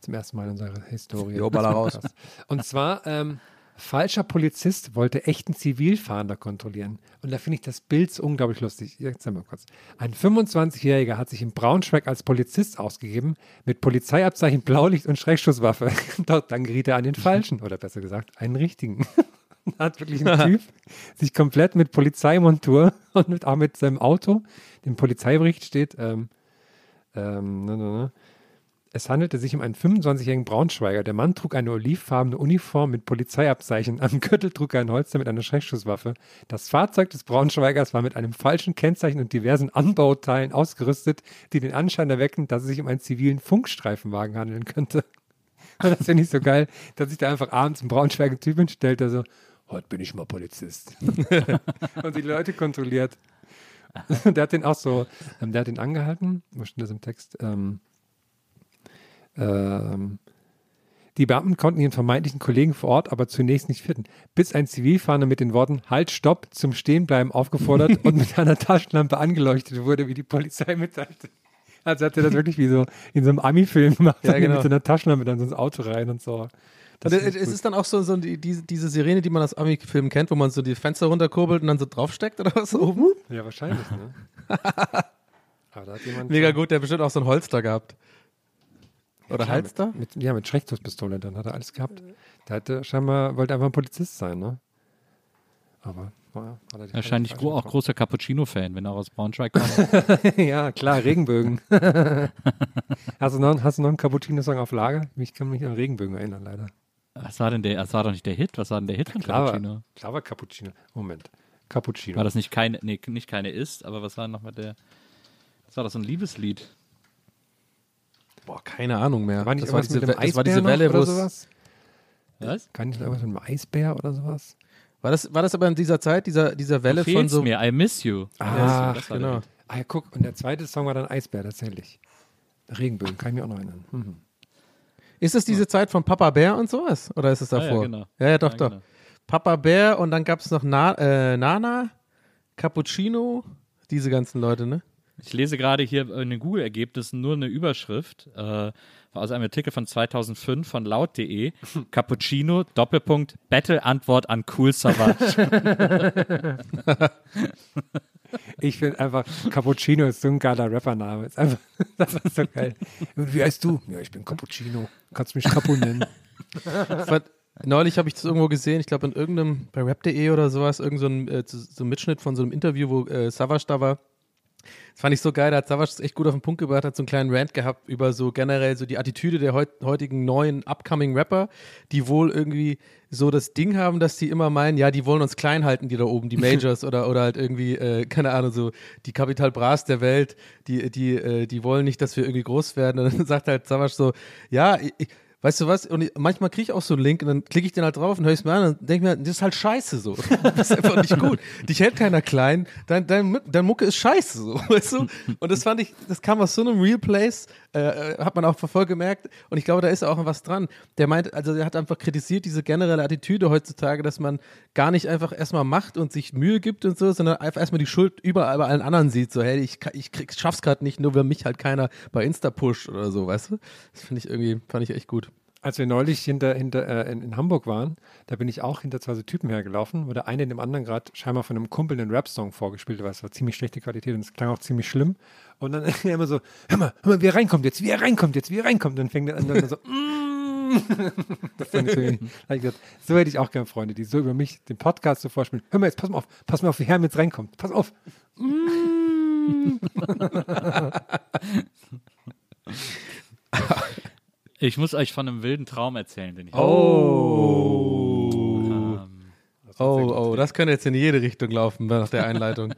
zum ersten Mal in unserer Historie. Jo, baller raus. Und zwar ähm, Falscher Polizist wollte echten Zivilfahnder kontrollieren. Und da finde ich das Bild so unglaublich lustig. Jetzt mal kurz. Ein 25-Jähriger hat sich in Braunschweig als Polizist ausgegeben, mit Polizeiabzeichen, Blaulicht und Schreckschusswaffe. (laughs) Dort dann geriet er an den Falschen, oder besser gesagt, einen richtigen. (laughs) Hat wirklich ein Typ sich komplett mit Polizeimontur (laughs) und mit, auch mit seinem Auto, dem Polizeibericht steht, ähm, ähm, ne, ne, ne. Es handelte sich um einen 25-jährigen Braunschweiger. Der Mann trug eine olivfarbene Uniform mit Polizeiabzeichen. Am Gürtel trug er ein Holster mit einer Schreckschusswaffe. Das Fahrzeug des Braunschweigers war mit einem falschen Kennzeichen und diversen Anbauteilen ausgerüstet, die den Anschein erwecken, dass es sich um einen zivilen Funkstreifenwagen handeln könnte. Und (laughs) das finde ich so geil, dass sich da einfach abends ein Braunschweiger Typ hinstellt, der so, heute bin ich mal Polizist. (laughs) und die Leute kontrolliert. (laughs) der hat den auch so, ähm, der hat den angehalten, wo steht das im Text? Ähm, ähm, die Beamten konnten ihren vermeintlichen Kollegen vor Ort aber zunächst nicht finden, bis ein Zivilfahnder mit den Worten Halt, Stopp zum Stehenbleiben aufgefordert (laughs) und mit einer Taschenlampe angeleuchtet wurde, wie die Polizei mitteilte. Also hat er das wirklich wie so in so einem Ami-Film gemacht, (laughs) Ja, dann genau. mit so einer Taschenlampe dann so ins Auto rein und so. Das es gut. ist dann auch so, so die, diese, diese Sirene, die man aus Ami-Filmen kennt, wo man so die Fenster runterkurbelt und dann so draufsteckt oder was oben. ja, wahrscheinlich, ne? (laughs) Mega gut, der hat bestimmt auch so ein Holster gehabt. Oder Klar, Halster? Mit, mit, ja, mit Schreckschusspistole, dann hat er alles gehabt. Der hatte scheinbar, wollte einfach ein Polizist sein, ne? Aber, naja, er Wahrscheinlich auch getroffen. großer Cappuccino-Fan, wenn er aus Braunschweig kommt. (laughs) ja, klar, Regenbögen. (laughs) hast, du noch, hast du noch einen Cappuccino-Song auf Lager? Ich kann mich an Regenbögen erinnern, leider. Was war denn der? Das war doch nicht der Hit. Was war denn der Hit von Klar war, Cappuccino? klar war Cappuccino. Moment. Cappuccino. War das nicht keine, nee, nicht keine ist, aber was war nochmal der? Das war doch so ein Liebeslied. Boah, keine Ahnung mehr. war nicht das, war diese, das war diese Welle, wo oder es. sowas? Was? Kann noch irgendwas mit einem Eisbär oder sowas? War das, war das aber in dieser Zeit, dieser, dieser Welle von so. mir, I miss you. Ah, das war der genau. Ah ja, guck, und der zweite Song war dann Eisbär, tatsächlich. Regenbögen, kann ich mir auch noch erinnern. Mhm. Ist das diese Zeit von Papa Bär und sowas? Oder ist es Ah, ja, davor? genau. ja, ja, doch, Ja, doch. genau. Papa Bär und dann gab es noch Na, äh, Nana, Cappuccino, diese ganzen Leute, ne? Ich lese gerade hier in den Google-Ergebnissen nur eine Überschrift äh, aus einem Artikel von 2005 von laut.de. (laughs) Cappuccino, Doppelpunkt, Battle-Antwort an Cool Savage. (laughs) Ich finde einfach, Cappuccino ist so ein geiler Rappername. Ist einfach, (laughs) das ist so geil. Und wie heißt du? Ja, ich bin Cappuccino. Kannst mich Capu nennen. Neulich habe ich das irgendwo gesehen, ich glaube in irgendeinem, bei rap.de oder sowas, irgend so ein, äh, so so ein Mitschnitt von so einem Interview, wo äh, Savage da war. Das fand ich so geil, da hat Savage das echt gut auf den Punkt gebracht, hat so einen kleinen Rant gehabt über so generell so die Attitüde der heut, heutigen neuen upcoming Rapper, die wohl irgendwie so das Ding haben, dass die immer meinen, ja, die wollen uns klein halten, die da oben, die (laughs) Majors oder, oder halt irgendwie, äh, keine Ahnung, so die Capital Bras der Welt, die, die, äh, die wollen nicht, dass wir irgendwie groß werden. Und dann (laughs) sagt halt Savage so, ja, ich- Weißt du was? Und ich, manchmal kriege ich auch so einen Link und dann klicke ich den halt drauf und höre es mir an und denke mir, das ist halt scheiße so. (laughs) Das ist einfach nicht gut. Dich hält keiner klein. Dein, dein, dein Mucke ist scheiße so, (laughs) weißt du? Und das fand ich, das kam aus so einem Real Place, äh, äh, hat man auch voll gemerkt. Und ich glaube, da ist auch was dran. Der meint, also der hat einfach kritisiert diese generelle Attitüde heutzutage, dass man gar nicht einfach erstmal macht und sich Mühe gibt und so, sondern einfach erstmal die Schuld überall bei allen anderen sieht. So, hey, ich, ich krieg, schaff's gerade nicht, nur weil mich halt keiner bei Insta pusht oder so, weißt du? Das finde ich irgendwie, fand ich echt gut. Als wir neulich hinter, hinter, äh, in, in Hamburg waren, da bin ich auch hinter zwei so Typen hergelaufen, wo der eine dem anderen gerade scheinbar von einem Kumpel einen Rap-Song vorgespielt hat. Es war ziemlich schlechte Qualität und es klang auch ziemlich schlimm. Und dann (laughs) immer so, hör mal, hör mal, wie er reinkommt jetzt, wie er reinkommt jetzt, wie er reinkommt. Dann fängt der andere so, (laughs) mm. (laughs) das fand ich da hab ich gedacht, so hätte ich auch gerne Freunde, die so über mich den Podcast so vorspielen. Hör mal jetzt, pass mal auf, pass mal auf, wie Herm jetzt reinkommt. Pass auf. Ich muss euch von einem wilden Traum erzählen, den ich Oh. hatte. Oh, oh, das könnte jetzt in jede Richtung laufen nach der Einleitung.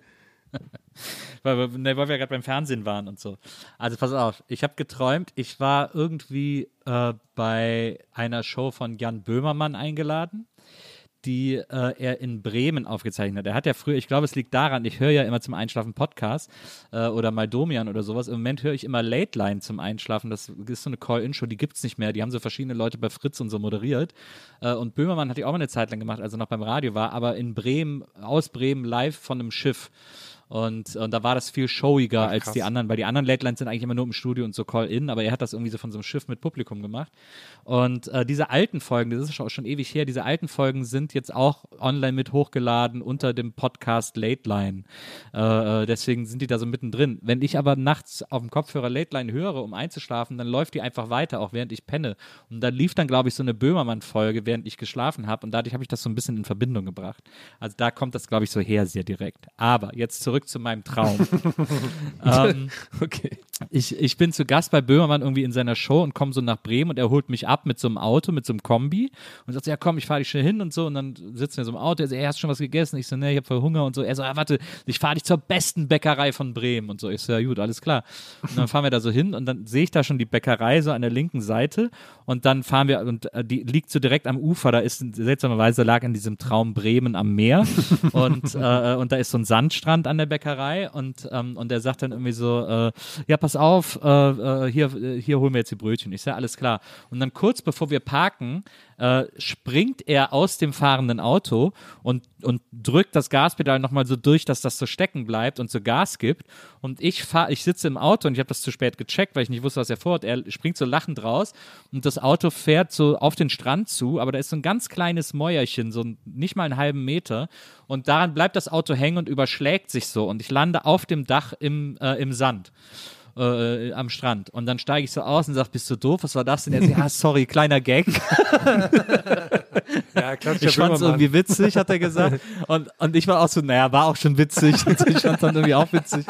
(laughs) weil, wir- ne, weil wir gerade beim Fernsehen waren und so. Also pass auf, ich habe geträumt, ich war irgendwie äh, bei einer Show von Jan Böhmermann eingeladen, die äh, er in Bremen aufgezeichnet hat. Er hat ja früher, ich glaube, es liegt daran, ich höre ja immer zum Einschlafen Podcast äh, oder mal Domian oder sowas. Im Moment höre ich immer Late Line zum Einschlafen. Das ist so eine Call-In-Show, die gibt es nicht mehr. Die haben so verschiedene Leute bei Fritz und so moderiert. Äh, und Böhmermann hat die auch mal eine Zeit lang gemacht, als er noch beim Radio war, aber in Bremen, aus Bremen live von einem Schiff. Und, und da war das viel showiger als die anderen, weil die anderen Late Lines sind eigentlich immer nur im Studio und so Call-In, aber er hat das irgendwie so von so einem Schiff mit Publikum gemacht. Und äh, diese alten Folgen, das ist schon, schon ewig her, diese alten Folgen sind jetzt auch online mit hochgeladen unter dem Podcast Late Line. Äh, äh, deswegen sind die da so mittendrin. Wenn ich aber nachts auf dem Kopfhörer Late Line höre, um einzuschlafen, dann läuft die einfach weiter, auch während ich penne. Und da lief dann, glaube ich, so eine Böhmermann-Folge, während ich geschlafen habe. Und dadurch habe ich das so ein bisschen in Verbindung gebracht. Also da kommt das, glaube ich, so her, sehr direkt. Aber jetzt zurück zu meinem Traum. (laughs) ähm, Okay. ich, ich bin zu Gast bei Böhmermann irgendwie in seiner Show und komme so nach Bremen und er holt mich ab mit so einem Auto, mit so einem Kombi und sagt, so, ja komm, ich fahre dich schnell hin und so und dann sitzen wir so im Auto, er so, ey, hast schon was gegessen? Ich so, ne, ich habe voll Hunger und so. Er so, ja, warte, ich fahre dich zur besten Bäckerei von Bremen und so. Ich so, ja gut, alles klar. Und dann fahren wir da so hin und dann sehe ich da schon die Bäckerei so an der linken Seite und dann fahren wir und äh, die liegt so direkt am Ufer, da ist seltsamerweise lag in diesem Traum Bremen am Meer (laughs) und, äh, und da ist so ein Sandstrand an der Bäckerei und, ähm, und er sagt dann irgendwie so, äh, ja, pass auf, äh, äh, hier, äh, hier holen wir jetzt die Brötchen. Ich sage, alles klar. Und dann kurz bevor wir parken, äh, springt er aus dem fahrenden Auto und, und drückt das Gaspedal nochmal so durch, dass das so stecken bleibt und so Gas gibt. Und ich fahr, ich sitze im Auto und ich habe das zu spät gecheckt, weil ich nicht wusste, was er vorhat. Er springt so lachend raus und das Auto fährt so auf den Strand zu, aber da ist so ein ganz kleines Mäuerchen, so nicht mal einen halben Meter. Und daran bleibt das Auto hängen und überschlägt sich so. Und ich lande auf dem Dach im, äh, im Sand äh, am Strand. Und dann steige ich so aus und sage, bist du doof? Was war das denn? Er sagt, ja, sorry, kleiner Gag. Ja, Ich fand es irgendwie witzig, hat er gesagt. Und, und ich war auch so, naja, war auch schon witzig. Und (laughs) ich fand es dann irgendwie auch witzig.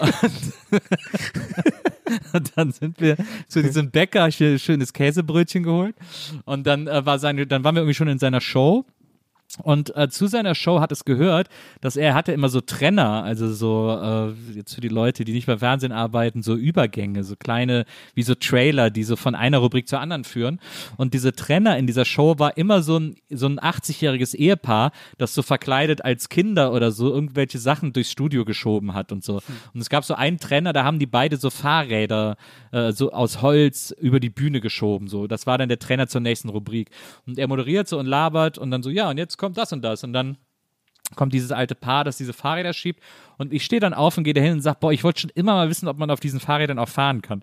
Und, (laughs) und dann sind wir zu diesem Bäcker, ich ein schönes Käsebrötchen geholt. Und dann äh, war seine, dann waren wir irgendwie schon in seiner Show. Und äh, zu seiner Show hat es gehört, dass er hatte immer so Trenner, also so äh, jetzt für die Leute, die nicht beim Fernsehen arbeiten, so Übergänge, so kleine, wie so Trailer, die so von einer Rubrik zur anderen führen. Und diese Trenner in dieser Show war immer so ein so ein 80-jähriges Ehepaar, das so verkleidet als Kinder oder so irgendwelche Sachen durchs Studio geschoben hat und so. Und es gab so einen Trenner, da haben die beide so Fahrräder äh, so aus Holz über die Bühne geschoben. So, das war dann der Trainer zur nächsten Rubrik. Und er moderiert so und labert und dann so, ja, und jetzt kommt das und das. Und dann kommt dieses alte Paar, das diese Fahrräder schiebt. Und ich stehe dann auf und gehe dahin und sage, boah, ich wollte schon immer mal wissen, ob man auf diesen Fahrrädern auch fahren kann.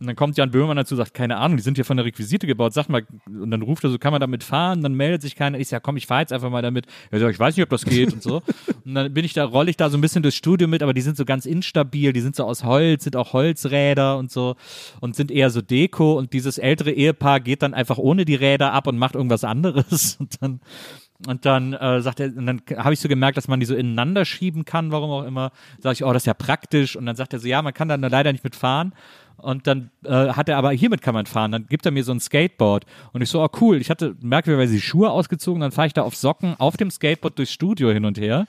Und dann kommt Jan Böhmermann dazu, sagt, keine Ahnung, die sind hier von der Requisite gebaut, sag mal, und dann ruft er so, kann man damit fahren? Dann meldet sich keiner. Ich sag, ja, komm, ich fahre jetzt einfach mal damit. Er sagt, ich weiß nicht, ob das geht und so. (laughs) Und dann bin ich da, rolle ich da so ein bisschen durchs Studio mit, aber die sind so ganz instabil, die sind so aus Holz, sind auch Holzräder und so und sind eher so Deko und dieses ältere Ehepaar geht dann einfach ohne die Räder ab und macht irgendwas anderes (laughs) und dann und dann äh, sagt er, und dann habe ich so gemerkt, dass man die so ineinander schieben kann, warum auch immer. Sag ich, oh, das ist ja praktisch. Und dann sagt er so, ja, man kann da leider nicht mitfahren. Und dann äh, hat er aber, hiermit kann man fahren. Dann gibt er mir so ein Skateboard. Und ich so, oh cool. Ich hatte merkwürdigerweise die Schuhe ausgezogen. Dann fahre ich da auf Socken auf dem Skateboard durchs Studio hin und her.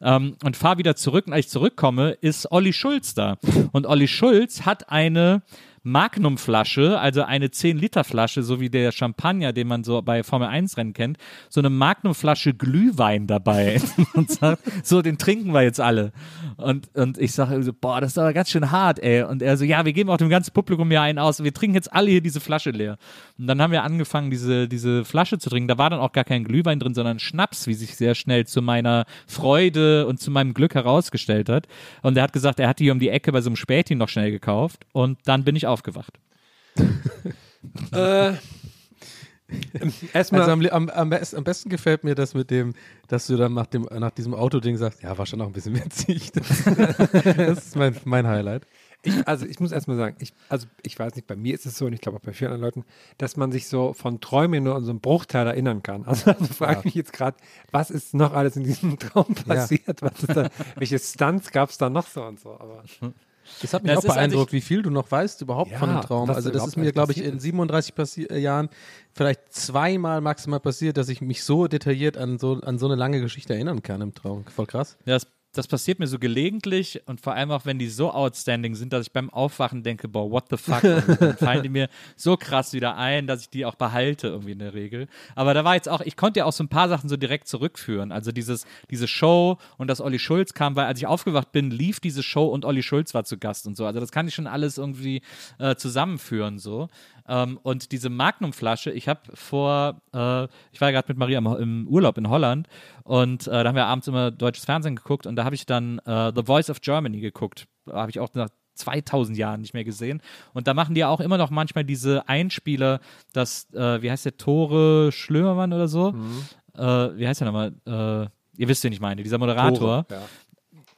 Ähm, und fahre wieder zurück. Und als ich zurückkomme, ist Olli Schulz da. Und Olli Schulz hat eine Magnum-Flasche, also eine 10-Liter-Flasche, so wie der Champagner, den man so bei Formel-1-Rennen kennt, so eine Magnum-Flasche Glühwein dabei (laughs) und sagt, so, den trinken wir jetzt alle. Und, und ich sage so, boah, das ist aber ganz schön hart, ey. Und er so, ja, wir geben auch dem ganzen Publikum hier einen aus. Wir trinken jetzt alle hier diese Flasche leer. Und dann haben wir angefangen, diese, diese Flasche zu trinken. Da war dann auch gar kein Glühwein drin, sondern Schnaps, wie sich sehr schnell zu meiner Freude und zu meinem Glück herausgestellt hat. Und er hat gesagt, er hat die um die Ecke bei so einem Späti noch schnell gekauft. Und dann bin ich aufgewacht. (laughs) Äh, erstmal, Also am, am, am, am besten gefällt mir das mit dem, dass du dann nach, dem, nach diesem Autoding sagst, ja, war schon noch ein bisschen witzig. Das, (laughs) das ist mein, mein Highlight. ich, also ich muss erstmal sagen, ich, also ich weiß nicht, bei mir ist es so und ich glaube auch bei vielen anderen Leuten, dass man sich so von Träumen nur an so einen Bruchteil erinnern kann. Also, also frage ich mich jetzt gerade, was ist noch alles in diesem (laughs) Traum passiert? Was ist da, welche Stunts gab es da noch so und so? Aber Das hat mich Ja, es auch beeindruckt, wie viel du noch weißt überhaupt Ja, von dem Traum. Also das ist mir, glaube ich, in ist. 37 passi äh, Jahren vielleicht zweimal maximal passiert, dass ich mich so detailliert an so, an so eine lange Geschichte erinnern kann im Traum. Voll krass. Ja, das, das passiert mir so gelegentlich und vor allem auch, wenn die so outstanding sind, dass ich beim Aufwachen denke, boah, what the fuck? Und dann (laughs) fallen die mir so krass wieder ein, dass ich die auch behalte irgendwie in der Regel. Aber da war jetzt auch, ich konnte ja auch so ein paar Sachen so direkt zurückführen. Also dieses, diese Show und dass Olli Schulz kam, weil als ich aufgewacht bin, lief diese Show und Olli Schulz war zu Gast und so. Also das kann ich schon alles irgendwie äh, zusammenführen so. Ähm, und diese Magnum-Flasche, ich habe vor, äh, ich war ja gerade mit Maria im, im Urlaub in Holland und äh, da haben wir abends immer deutsches Fernsehen geguckt und da habe ich dann äh, The Voice of Germany geguckt. Habe ich auch nach 2000 Jahren nicht mehr gesehen. Und da machen die ja auch immer noch manchmal diese Einspieler, dass, äh, wie heißt der, Tore Schlömermann oder so? Äh, wie heißt der nochmal? Äh, ihr wisst, wen ich meine, dieser Moderator. Ja.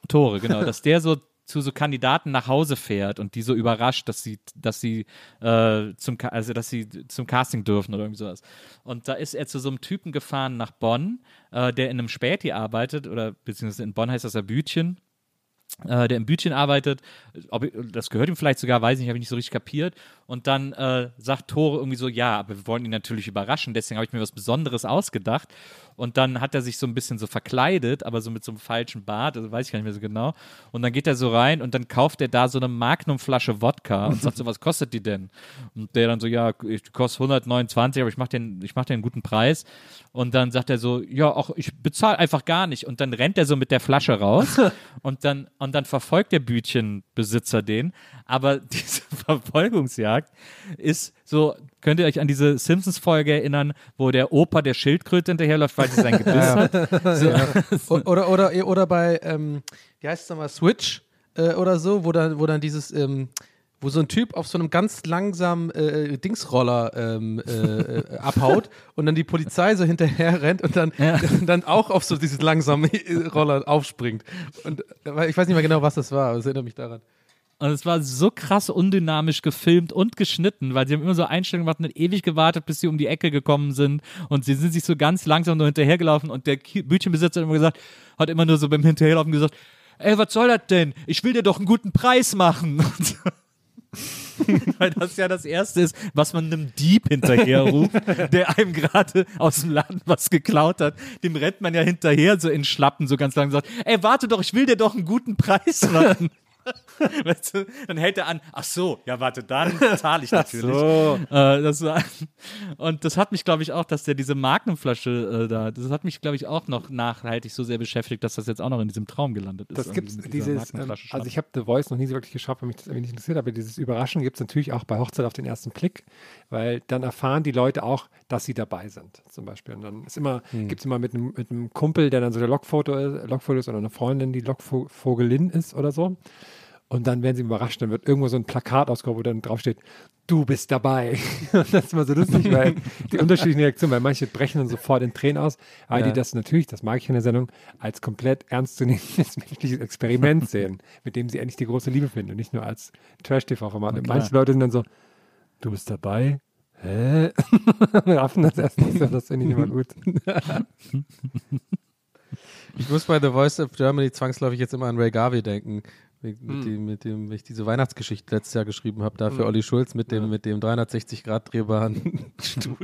Tore, genau, dass der so zu so Kandidaten nach Hause fährt und die so überrascht, dass sie, dass sie äh, zum, also dass sie zum Casting dürfen oder irgendwie sowas. Und da ist er zu so einem Typen gefahren nach Bonn, äh, der in einem Späti arbeitet oder beziehungsweise in Bonn heißt das ja Bütchen. Äh, der im Bütchen arbeitet, ob, das gehört ihm vielleicht sogar, weiß ich nicht, habe ich nicht so richtig kapiert. Und dann äh, sagt Tore irgendwie so, ja, aber wir wollen ihn natürlich überraschen, deswegen habe ich mir was Besonderes ausgedacht. Und dann hat er sich so ein bisschen so verkleidet, aber so mit so einem falschen Bart, also weiß ich gar nicht mehr so genau. Und dann geht er so rein und dann kauft er da so eine Magnum-Flasche Wodka und sagt so, was kostet die denn? Und der dann so, ja, ich kostet 129, aber ich mache den, ich mach dir einen guten Preis. Und dann sagt er so, ja, auch ich bezahle einfach gar nicht. Und dann rennt er so mit der Flasche raus (laughs) und dann, und dann verfolgt der Bütchenbesitzer den. Aber (laughs) diese Verfolgungsjagd ist so, könnt ihr euch an diese Simpsons-Folge erinnern, wo der Opa der Schildkröte hinterherläuft, weil sie sein Gebiss hat? O- oder, oder, oder bei, ähm, wie heißt es nochmal, Switch äh, oder so, wo dann, wo dann dieses, ähm, wo so ein Typ auf so einem ganz langsamen äh, Dingsroller ähm, äh, äh, abhaut und dann die Polizei so hinterher rennt und dann, Ja. (laughs) dann auch auf so diesen langsamen äh, Roller aufspringt. Und ich weiß nicht mehr genau, was das war, aber es erinnert mich daran. Und es war so krass undynamisch gefilmt und geschnitten, weil sie haben immer so Einstellungen gemacht und ewig gewartet, bis sie um die Ecke gekommen sind. Und sie sind sich so ganz langsam nur hinterhergelaufen und der Bütchenbesitzer hat immer gesagt, hat immer nur so beim Hinterherlaufen gesagt, ey, was soll das denn? Ich will dir doch einen guten Preis machen. (laughs) (laughs) Weil das ja das Erste ist, was man einem Dieb hinterherruft, (laughs) der einem gerade aus dem Laden was geklaut hat. Dem rennt man ja hinterher so in Schlappen, so ganz langsam sagt, ey, warte doch, ich will dir doch einen guten Preis machen. (laughs) Weißt du, dann hält er an, ach so, ja, warte, dann zahle ich (laughs) natürlich. Äh, das war, (laughs) und das hat mich, glaube ich, auch, dass der diese Magnumflasche äh, da, das hat mich, glaube ich, auch noch nachhaltig so sehr beschäftigt, dass das jetzt auch noch in diesem Traum gelandet ist. Das gibt's dieses, ähm, also ich habe The Voice noch nie so wirklich geschaut, weil mich das irgendwie nicht interessiert, aber dieses Überraschen gibt es natürlich auch bei Hochzeit auf den ersten Blick, weil dann erfahren die Leute auch, dass sie dabei sind, zum Beispiel. Und dann ist immer, gibt es immer mit einem, mit einem Kumpel, der dann so der Lokfoto ist, Lokfoto ist oder eine Freundin, die Lokvogelin ist oder so. Und dann werden sie überrascht, dann wird irgendwo so ein Plakat ausgehoben, wo dann draufsteht, du bist dabei. (laughs) Und das ist immer so lustig, weil die unterschiedlichen Reaktionen, weil manche brechen dann sofort in Tränen aus, weil die das natürlich, das mag ich in der Sendung, als komplett ernstzunehmendes (laughs) menschliches Experiment (laughs) sehen, mit dem sie endlich die große Liebe finden und nicht nur als Trash-TV-Format. Und manche Leute sind dann so, du bist dabei? Hä? Wir raffen das erst nicht so, das finde ich immer gut. Ich muss bei The Voice of Germany zwangsläufig jetzt immer an Ray Garvey denken. Mit, mit, dem, mit dem ich diese Weihnachtsgeschichte letztes Jahr geschrieben habe, da für Olli Schulz mit dem, mit dem 360 Grad drehbaren Stuhl.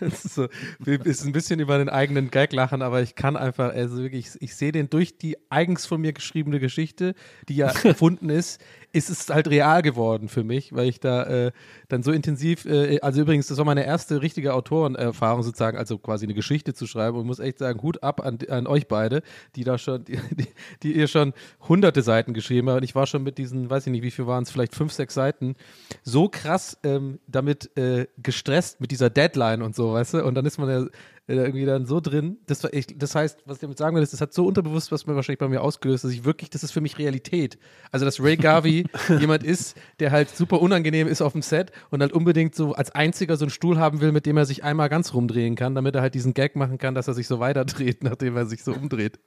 das ist, so, ist ein bisschen über den eigenen Gag lachen, aber ich kann einfach, also wirklich, ich, ich sehe den durch die eigens von mir geschriebene Geschichte, die ja (laughs) erfunden ist, ist es halt real geworden für mich, weil ich da äh, dann so intensiv, äh, also übrigens, das war meine erste richtige Autorenerfahrung sozusagen, also quasi eine Geschichte zu schreiben und muss echt sagen, Hut ab an, an euch beide, die da schon, die, die, die ihr schon hunderte Seiten geschrieben habt und ich war schon mit diesen, weiß ich nicht, wie viel waren es, vielleicht fünf, sechs Seiten, so krass ähm, damit äh, gestresst mit dieser Deadline und so, weißt du, und dann ist man ja irgendwie dann so drin. Das, echt, das heißt, was ich damit sagen will, ist, das hat so unterbewusst was mir wahrscheinlich bei mir ausgelöst, dass ich wirklich, das ist für mich Realität. Also, dass Ray Garvey (laughs) jemand ist, der halt super unangenehm ist auf dem Set und halt unbedingt so als einziger so einen Stuhl haben will, mit dem er sich einmal ganz rumdrehen kann, damit er halt diesen Gag machen kann, dass er sich so weiterdreht, (laughs) nachdem er sich so umdreht.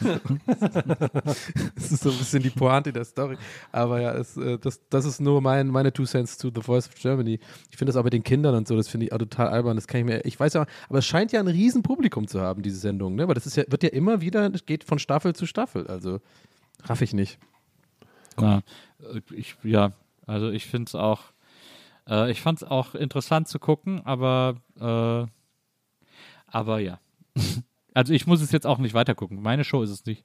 (laughs) das ist so ein bisschen die Pointe der Story. Aber ja, es, äh, das, das ist nur mein, meine Two Cents to The Voice of Germany. Ich finde das auch mit den Kindern und so, das finde ich auch total albern. Das kann ich mir, ich weiß ja, aber es scheint ja ein riesen Publikum zu haben, diese Sendung, ne? Weil das ist ja, wird ja immer wieder, das geht von Staffel zu Staffel. Also raff ich nicht. Ja, äh, ich, ja, also ich finde es auch, äh, ich fand es auch interessant zu gucken, aber, äh, aber ja. (laughs) Also ich muss es jetzt auch nicht weiter gucken. Meine Show ist es nicht.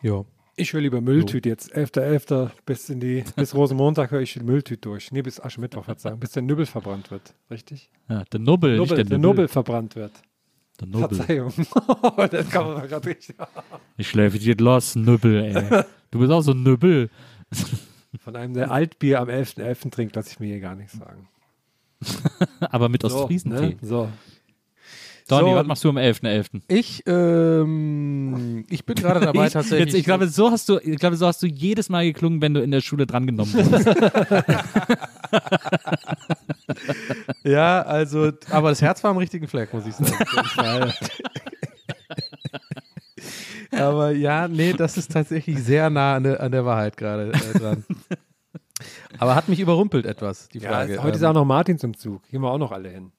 Ja. Ich will lieber Mülltüte jetzt. 11.11. bis in die, (laughs) bis Rosenmontag höre ich die Mülltüte durch. Nee, bis ich sagen. Bis der Nübbel verbrannt wird. Richtig? Ja, der Nubbel, nicht Nubbel, der der Nubbel. Verbrannt wird. Der Nubbel. Verzeihung. (laughs) das kann man gerade richtig. Ich schläfe dir los, Nubbel, ey. Du bist auch so ein Nubbel. (laughs) Von einem, der Altbier am 11.11. trinkt, lasse ich mir hier gar nichts sagen. Aber mit So, Ostfriesentee. ne? so. Donny, So. was machst du am 11.11.? Ich, ähm, ich bin gerade dabei (laughs) Ich, tatsächlich. jetzt, ich glaube, so hast du, ich glaube, so hast du jedes Mal geklungen, wenn du in der Schule drangenommen wurdest. (laughs) ja, also, aber das Herz war am richtigen Fleck, muss ich sagen. (laughs) Aber ja, nee, das ist tatsächlich sehr nah an der, an der Wahrheit gerade äh, dran. Aber hat mich überrumpelt etwas, die Ja, Frage. heute ist Ähm, auch noch Martin zum Zug. Gehen wir auch noch alle hin.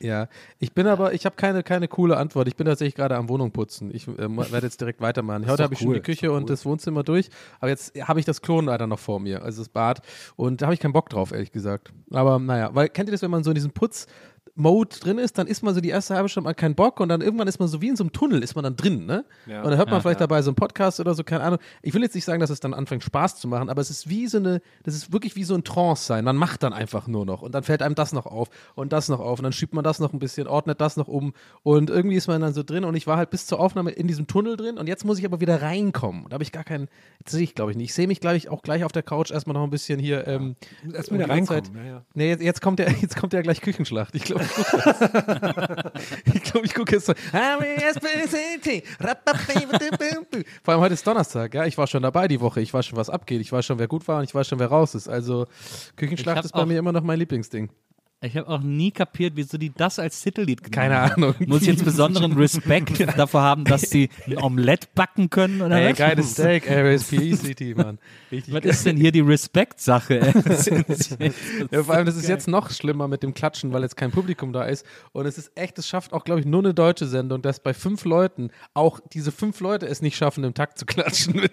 Ja, ich bin aber, ich habe keine, keine coole Antwort. Ich bin tatsächlich gerade am Wohnung putzen. Ich äh, werde jetzt direkt weitermachen. Heute habe ich schon cool, die ist Küche doch und cool. das Wohnzimmer durch, aber jetzt habe ich das Klo leider noch vor mir, also das Bad. Und da habe ich keinen Bock drauf, ehrlich gesagt. Aber naja, weil kennt ihr das, wenn man so in diesem Putz Mode drin ist, dann ist man so die erste halbe Stunde mal keinen Bock und dann irgendwann ist man so wie in so einem Tunnel, ist man dann drin, ne? Ja. Und dann hört man Ja, vielleicht ja. dabei so einen Podcast oder so, keine Ahnung. Ich will jetzt nicht sagen, dass es dann anfängt Spaß zu machen, aber es ist wie so eine, das ist wirklich wie so ein Trance sein. Man macht dann einfach nur noch und dann fällt einem das noch auf und das noch auf und dann schiebt man das noch ein bisschen, ordnet das noch um und irgendwie ist man dann so drin und ich war halt bis zur Aufnahme in diesem Tunnel drin und jetzt muss ich aber wieder reinkommen. Da habe ich gar keinen, das sehe ich glaube ich nicht. Ich sehe mich glaube ich auch gleich auf der Couch erstmal noch ein bisschen hier. Ähm, Erstmal wieder die ganze reinkommen. Zeit- Ja, ja. Nee, jetzt, jetzt, kommt ja, (laughs) jetzt kommt ja gleich Küchenschlacht. Ich glaube, (laughs) ich glaube, ich gucke jetzt so. Vor allem heute ist Donnerstag, ja. Ich war schon dabei die Woche. Ich weiß schon, was abgeht. Ich weiß schon, wer gut war und ich weiß schon, wer raus ist. Also, Küchenschlacht ist bei mir immer noch mein Lieblingsding. Ich habe auch nie kapiert, wieso die das als Titellied genommen Keine haben. Ahnung. Muss ich jetzt besonderen Respekt (laughs) davor haben, dass sie ein Omelett backen können oder Ey, was? geiles Steak, RSPECT, (laughs) Mann. Richtig Was ist denn hier die Respekt-Sache? (laughs) ey? Ja, vor allem, das ist jetzt noch schlimmer mit dem Klatschen, weil jetzt kein Publikum da ist. Und es ist echt, es schafft auch, glaube ich, nur eine deutsche Sendung, dass bei fünf Leuten auch diese fünf Leute es nicht schaffen, im Takt zu klatschen mit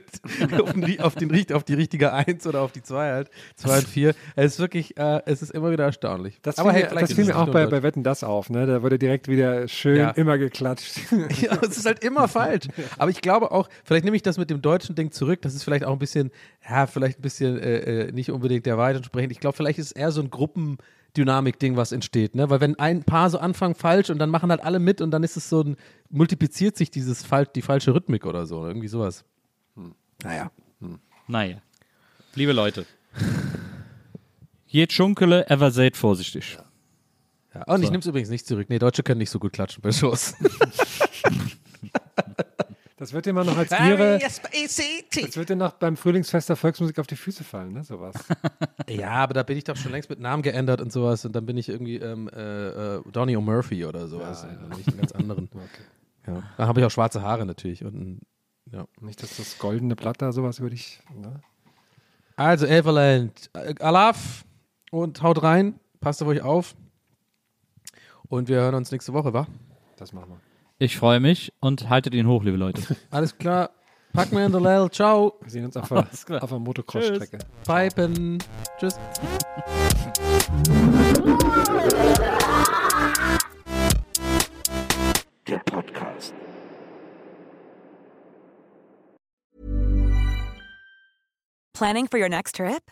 auf, den, auf, den, auf die richtige Eins oder auf die Zwei halt. Zwei und vier. Es ist wirklich, äh, es ist immer wieder erstaunlich. Das Aber fiel, hey, mir, das fiel mir auch bei, bei Wetten das auf, ne? Da wurde direkt wieder schön Ja. immer geklatscht. (laughs) Ja, es ist halt immer falsch. Aber ich glaube auch, vielleicht nehme ich das mit dem deutschen Ding zurück. Das ist vielleicht auch ein bisschen, ja, vielleicht ein bisschen äh, äh, nicht unbedingt der Wahrheit entsprechend. Ich glaube, vielleicht ist es eher so ein Gruppendynamik-Ding, was entsteht. Ne? Weil wenn ein paar so anfangen falsch und dann machen halt alle mit und dann ist es so ein, multipliziert sich dieses Fal die falsche Rhythmik oder so. Irgendwie sowas. Naja. naja. Liebe Leute. (laughs) Je Schunkele, ever seid vorsichtig. Ja. Und ich nehme es übrigens nicht zurück. Nee, Deutsche können nicht so gut klatschen bei Shows. (laughs) Das wird dir mal noch als ihre. Das wird dir noch beim Frühlingsfest der Volksmusik auf die Füße fallen, ne? Sowas. (laughs) ja, aber da bin ich doch schon längst mit Namen geändert und sowas. Und dann bin ich irgendwie ähm, äh, äh, Donny O'Murphy oder sowas. Und nicht einen ganz anderen. (laughs) Ja. Da habe ich auch schwarze Haare natürlich. Und, ein- ja. Nicht, dass das goldene Blatt da sowas würde ich. Ne? Also, Everland, äh, Alaf und haut rein. Passt auf euch auf. Und wir hören uns nächste Woche, wa? Das machen wir. Ich freue mich und haltet ihn hoch, liebe Leute. (laughs) Alles klar. Pack mir in der Lel. Ciao. Wir sehen uns auf der, auf der Motocross-Strecke. Pipen. Tschüss. Der Podcast. Planning for your next trip?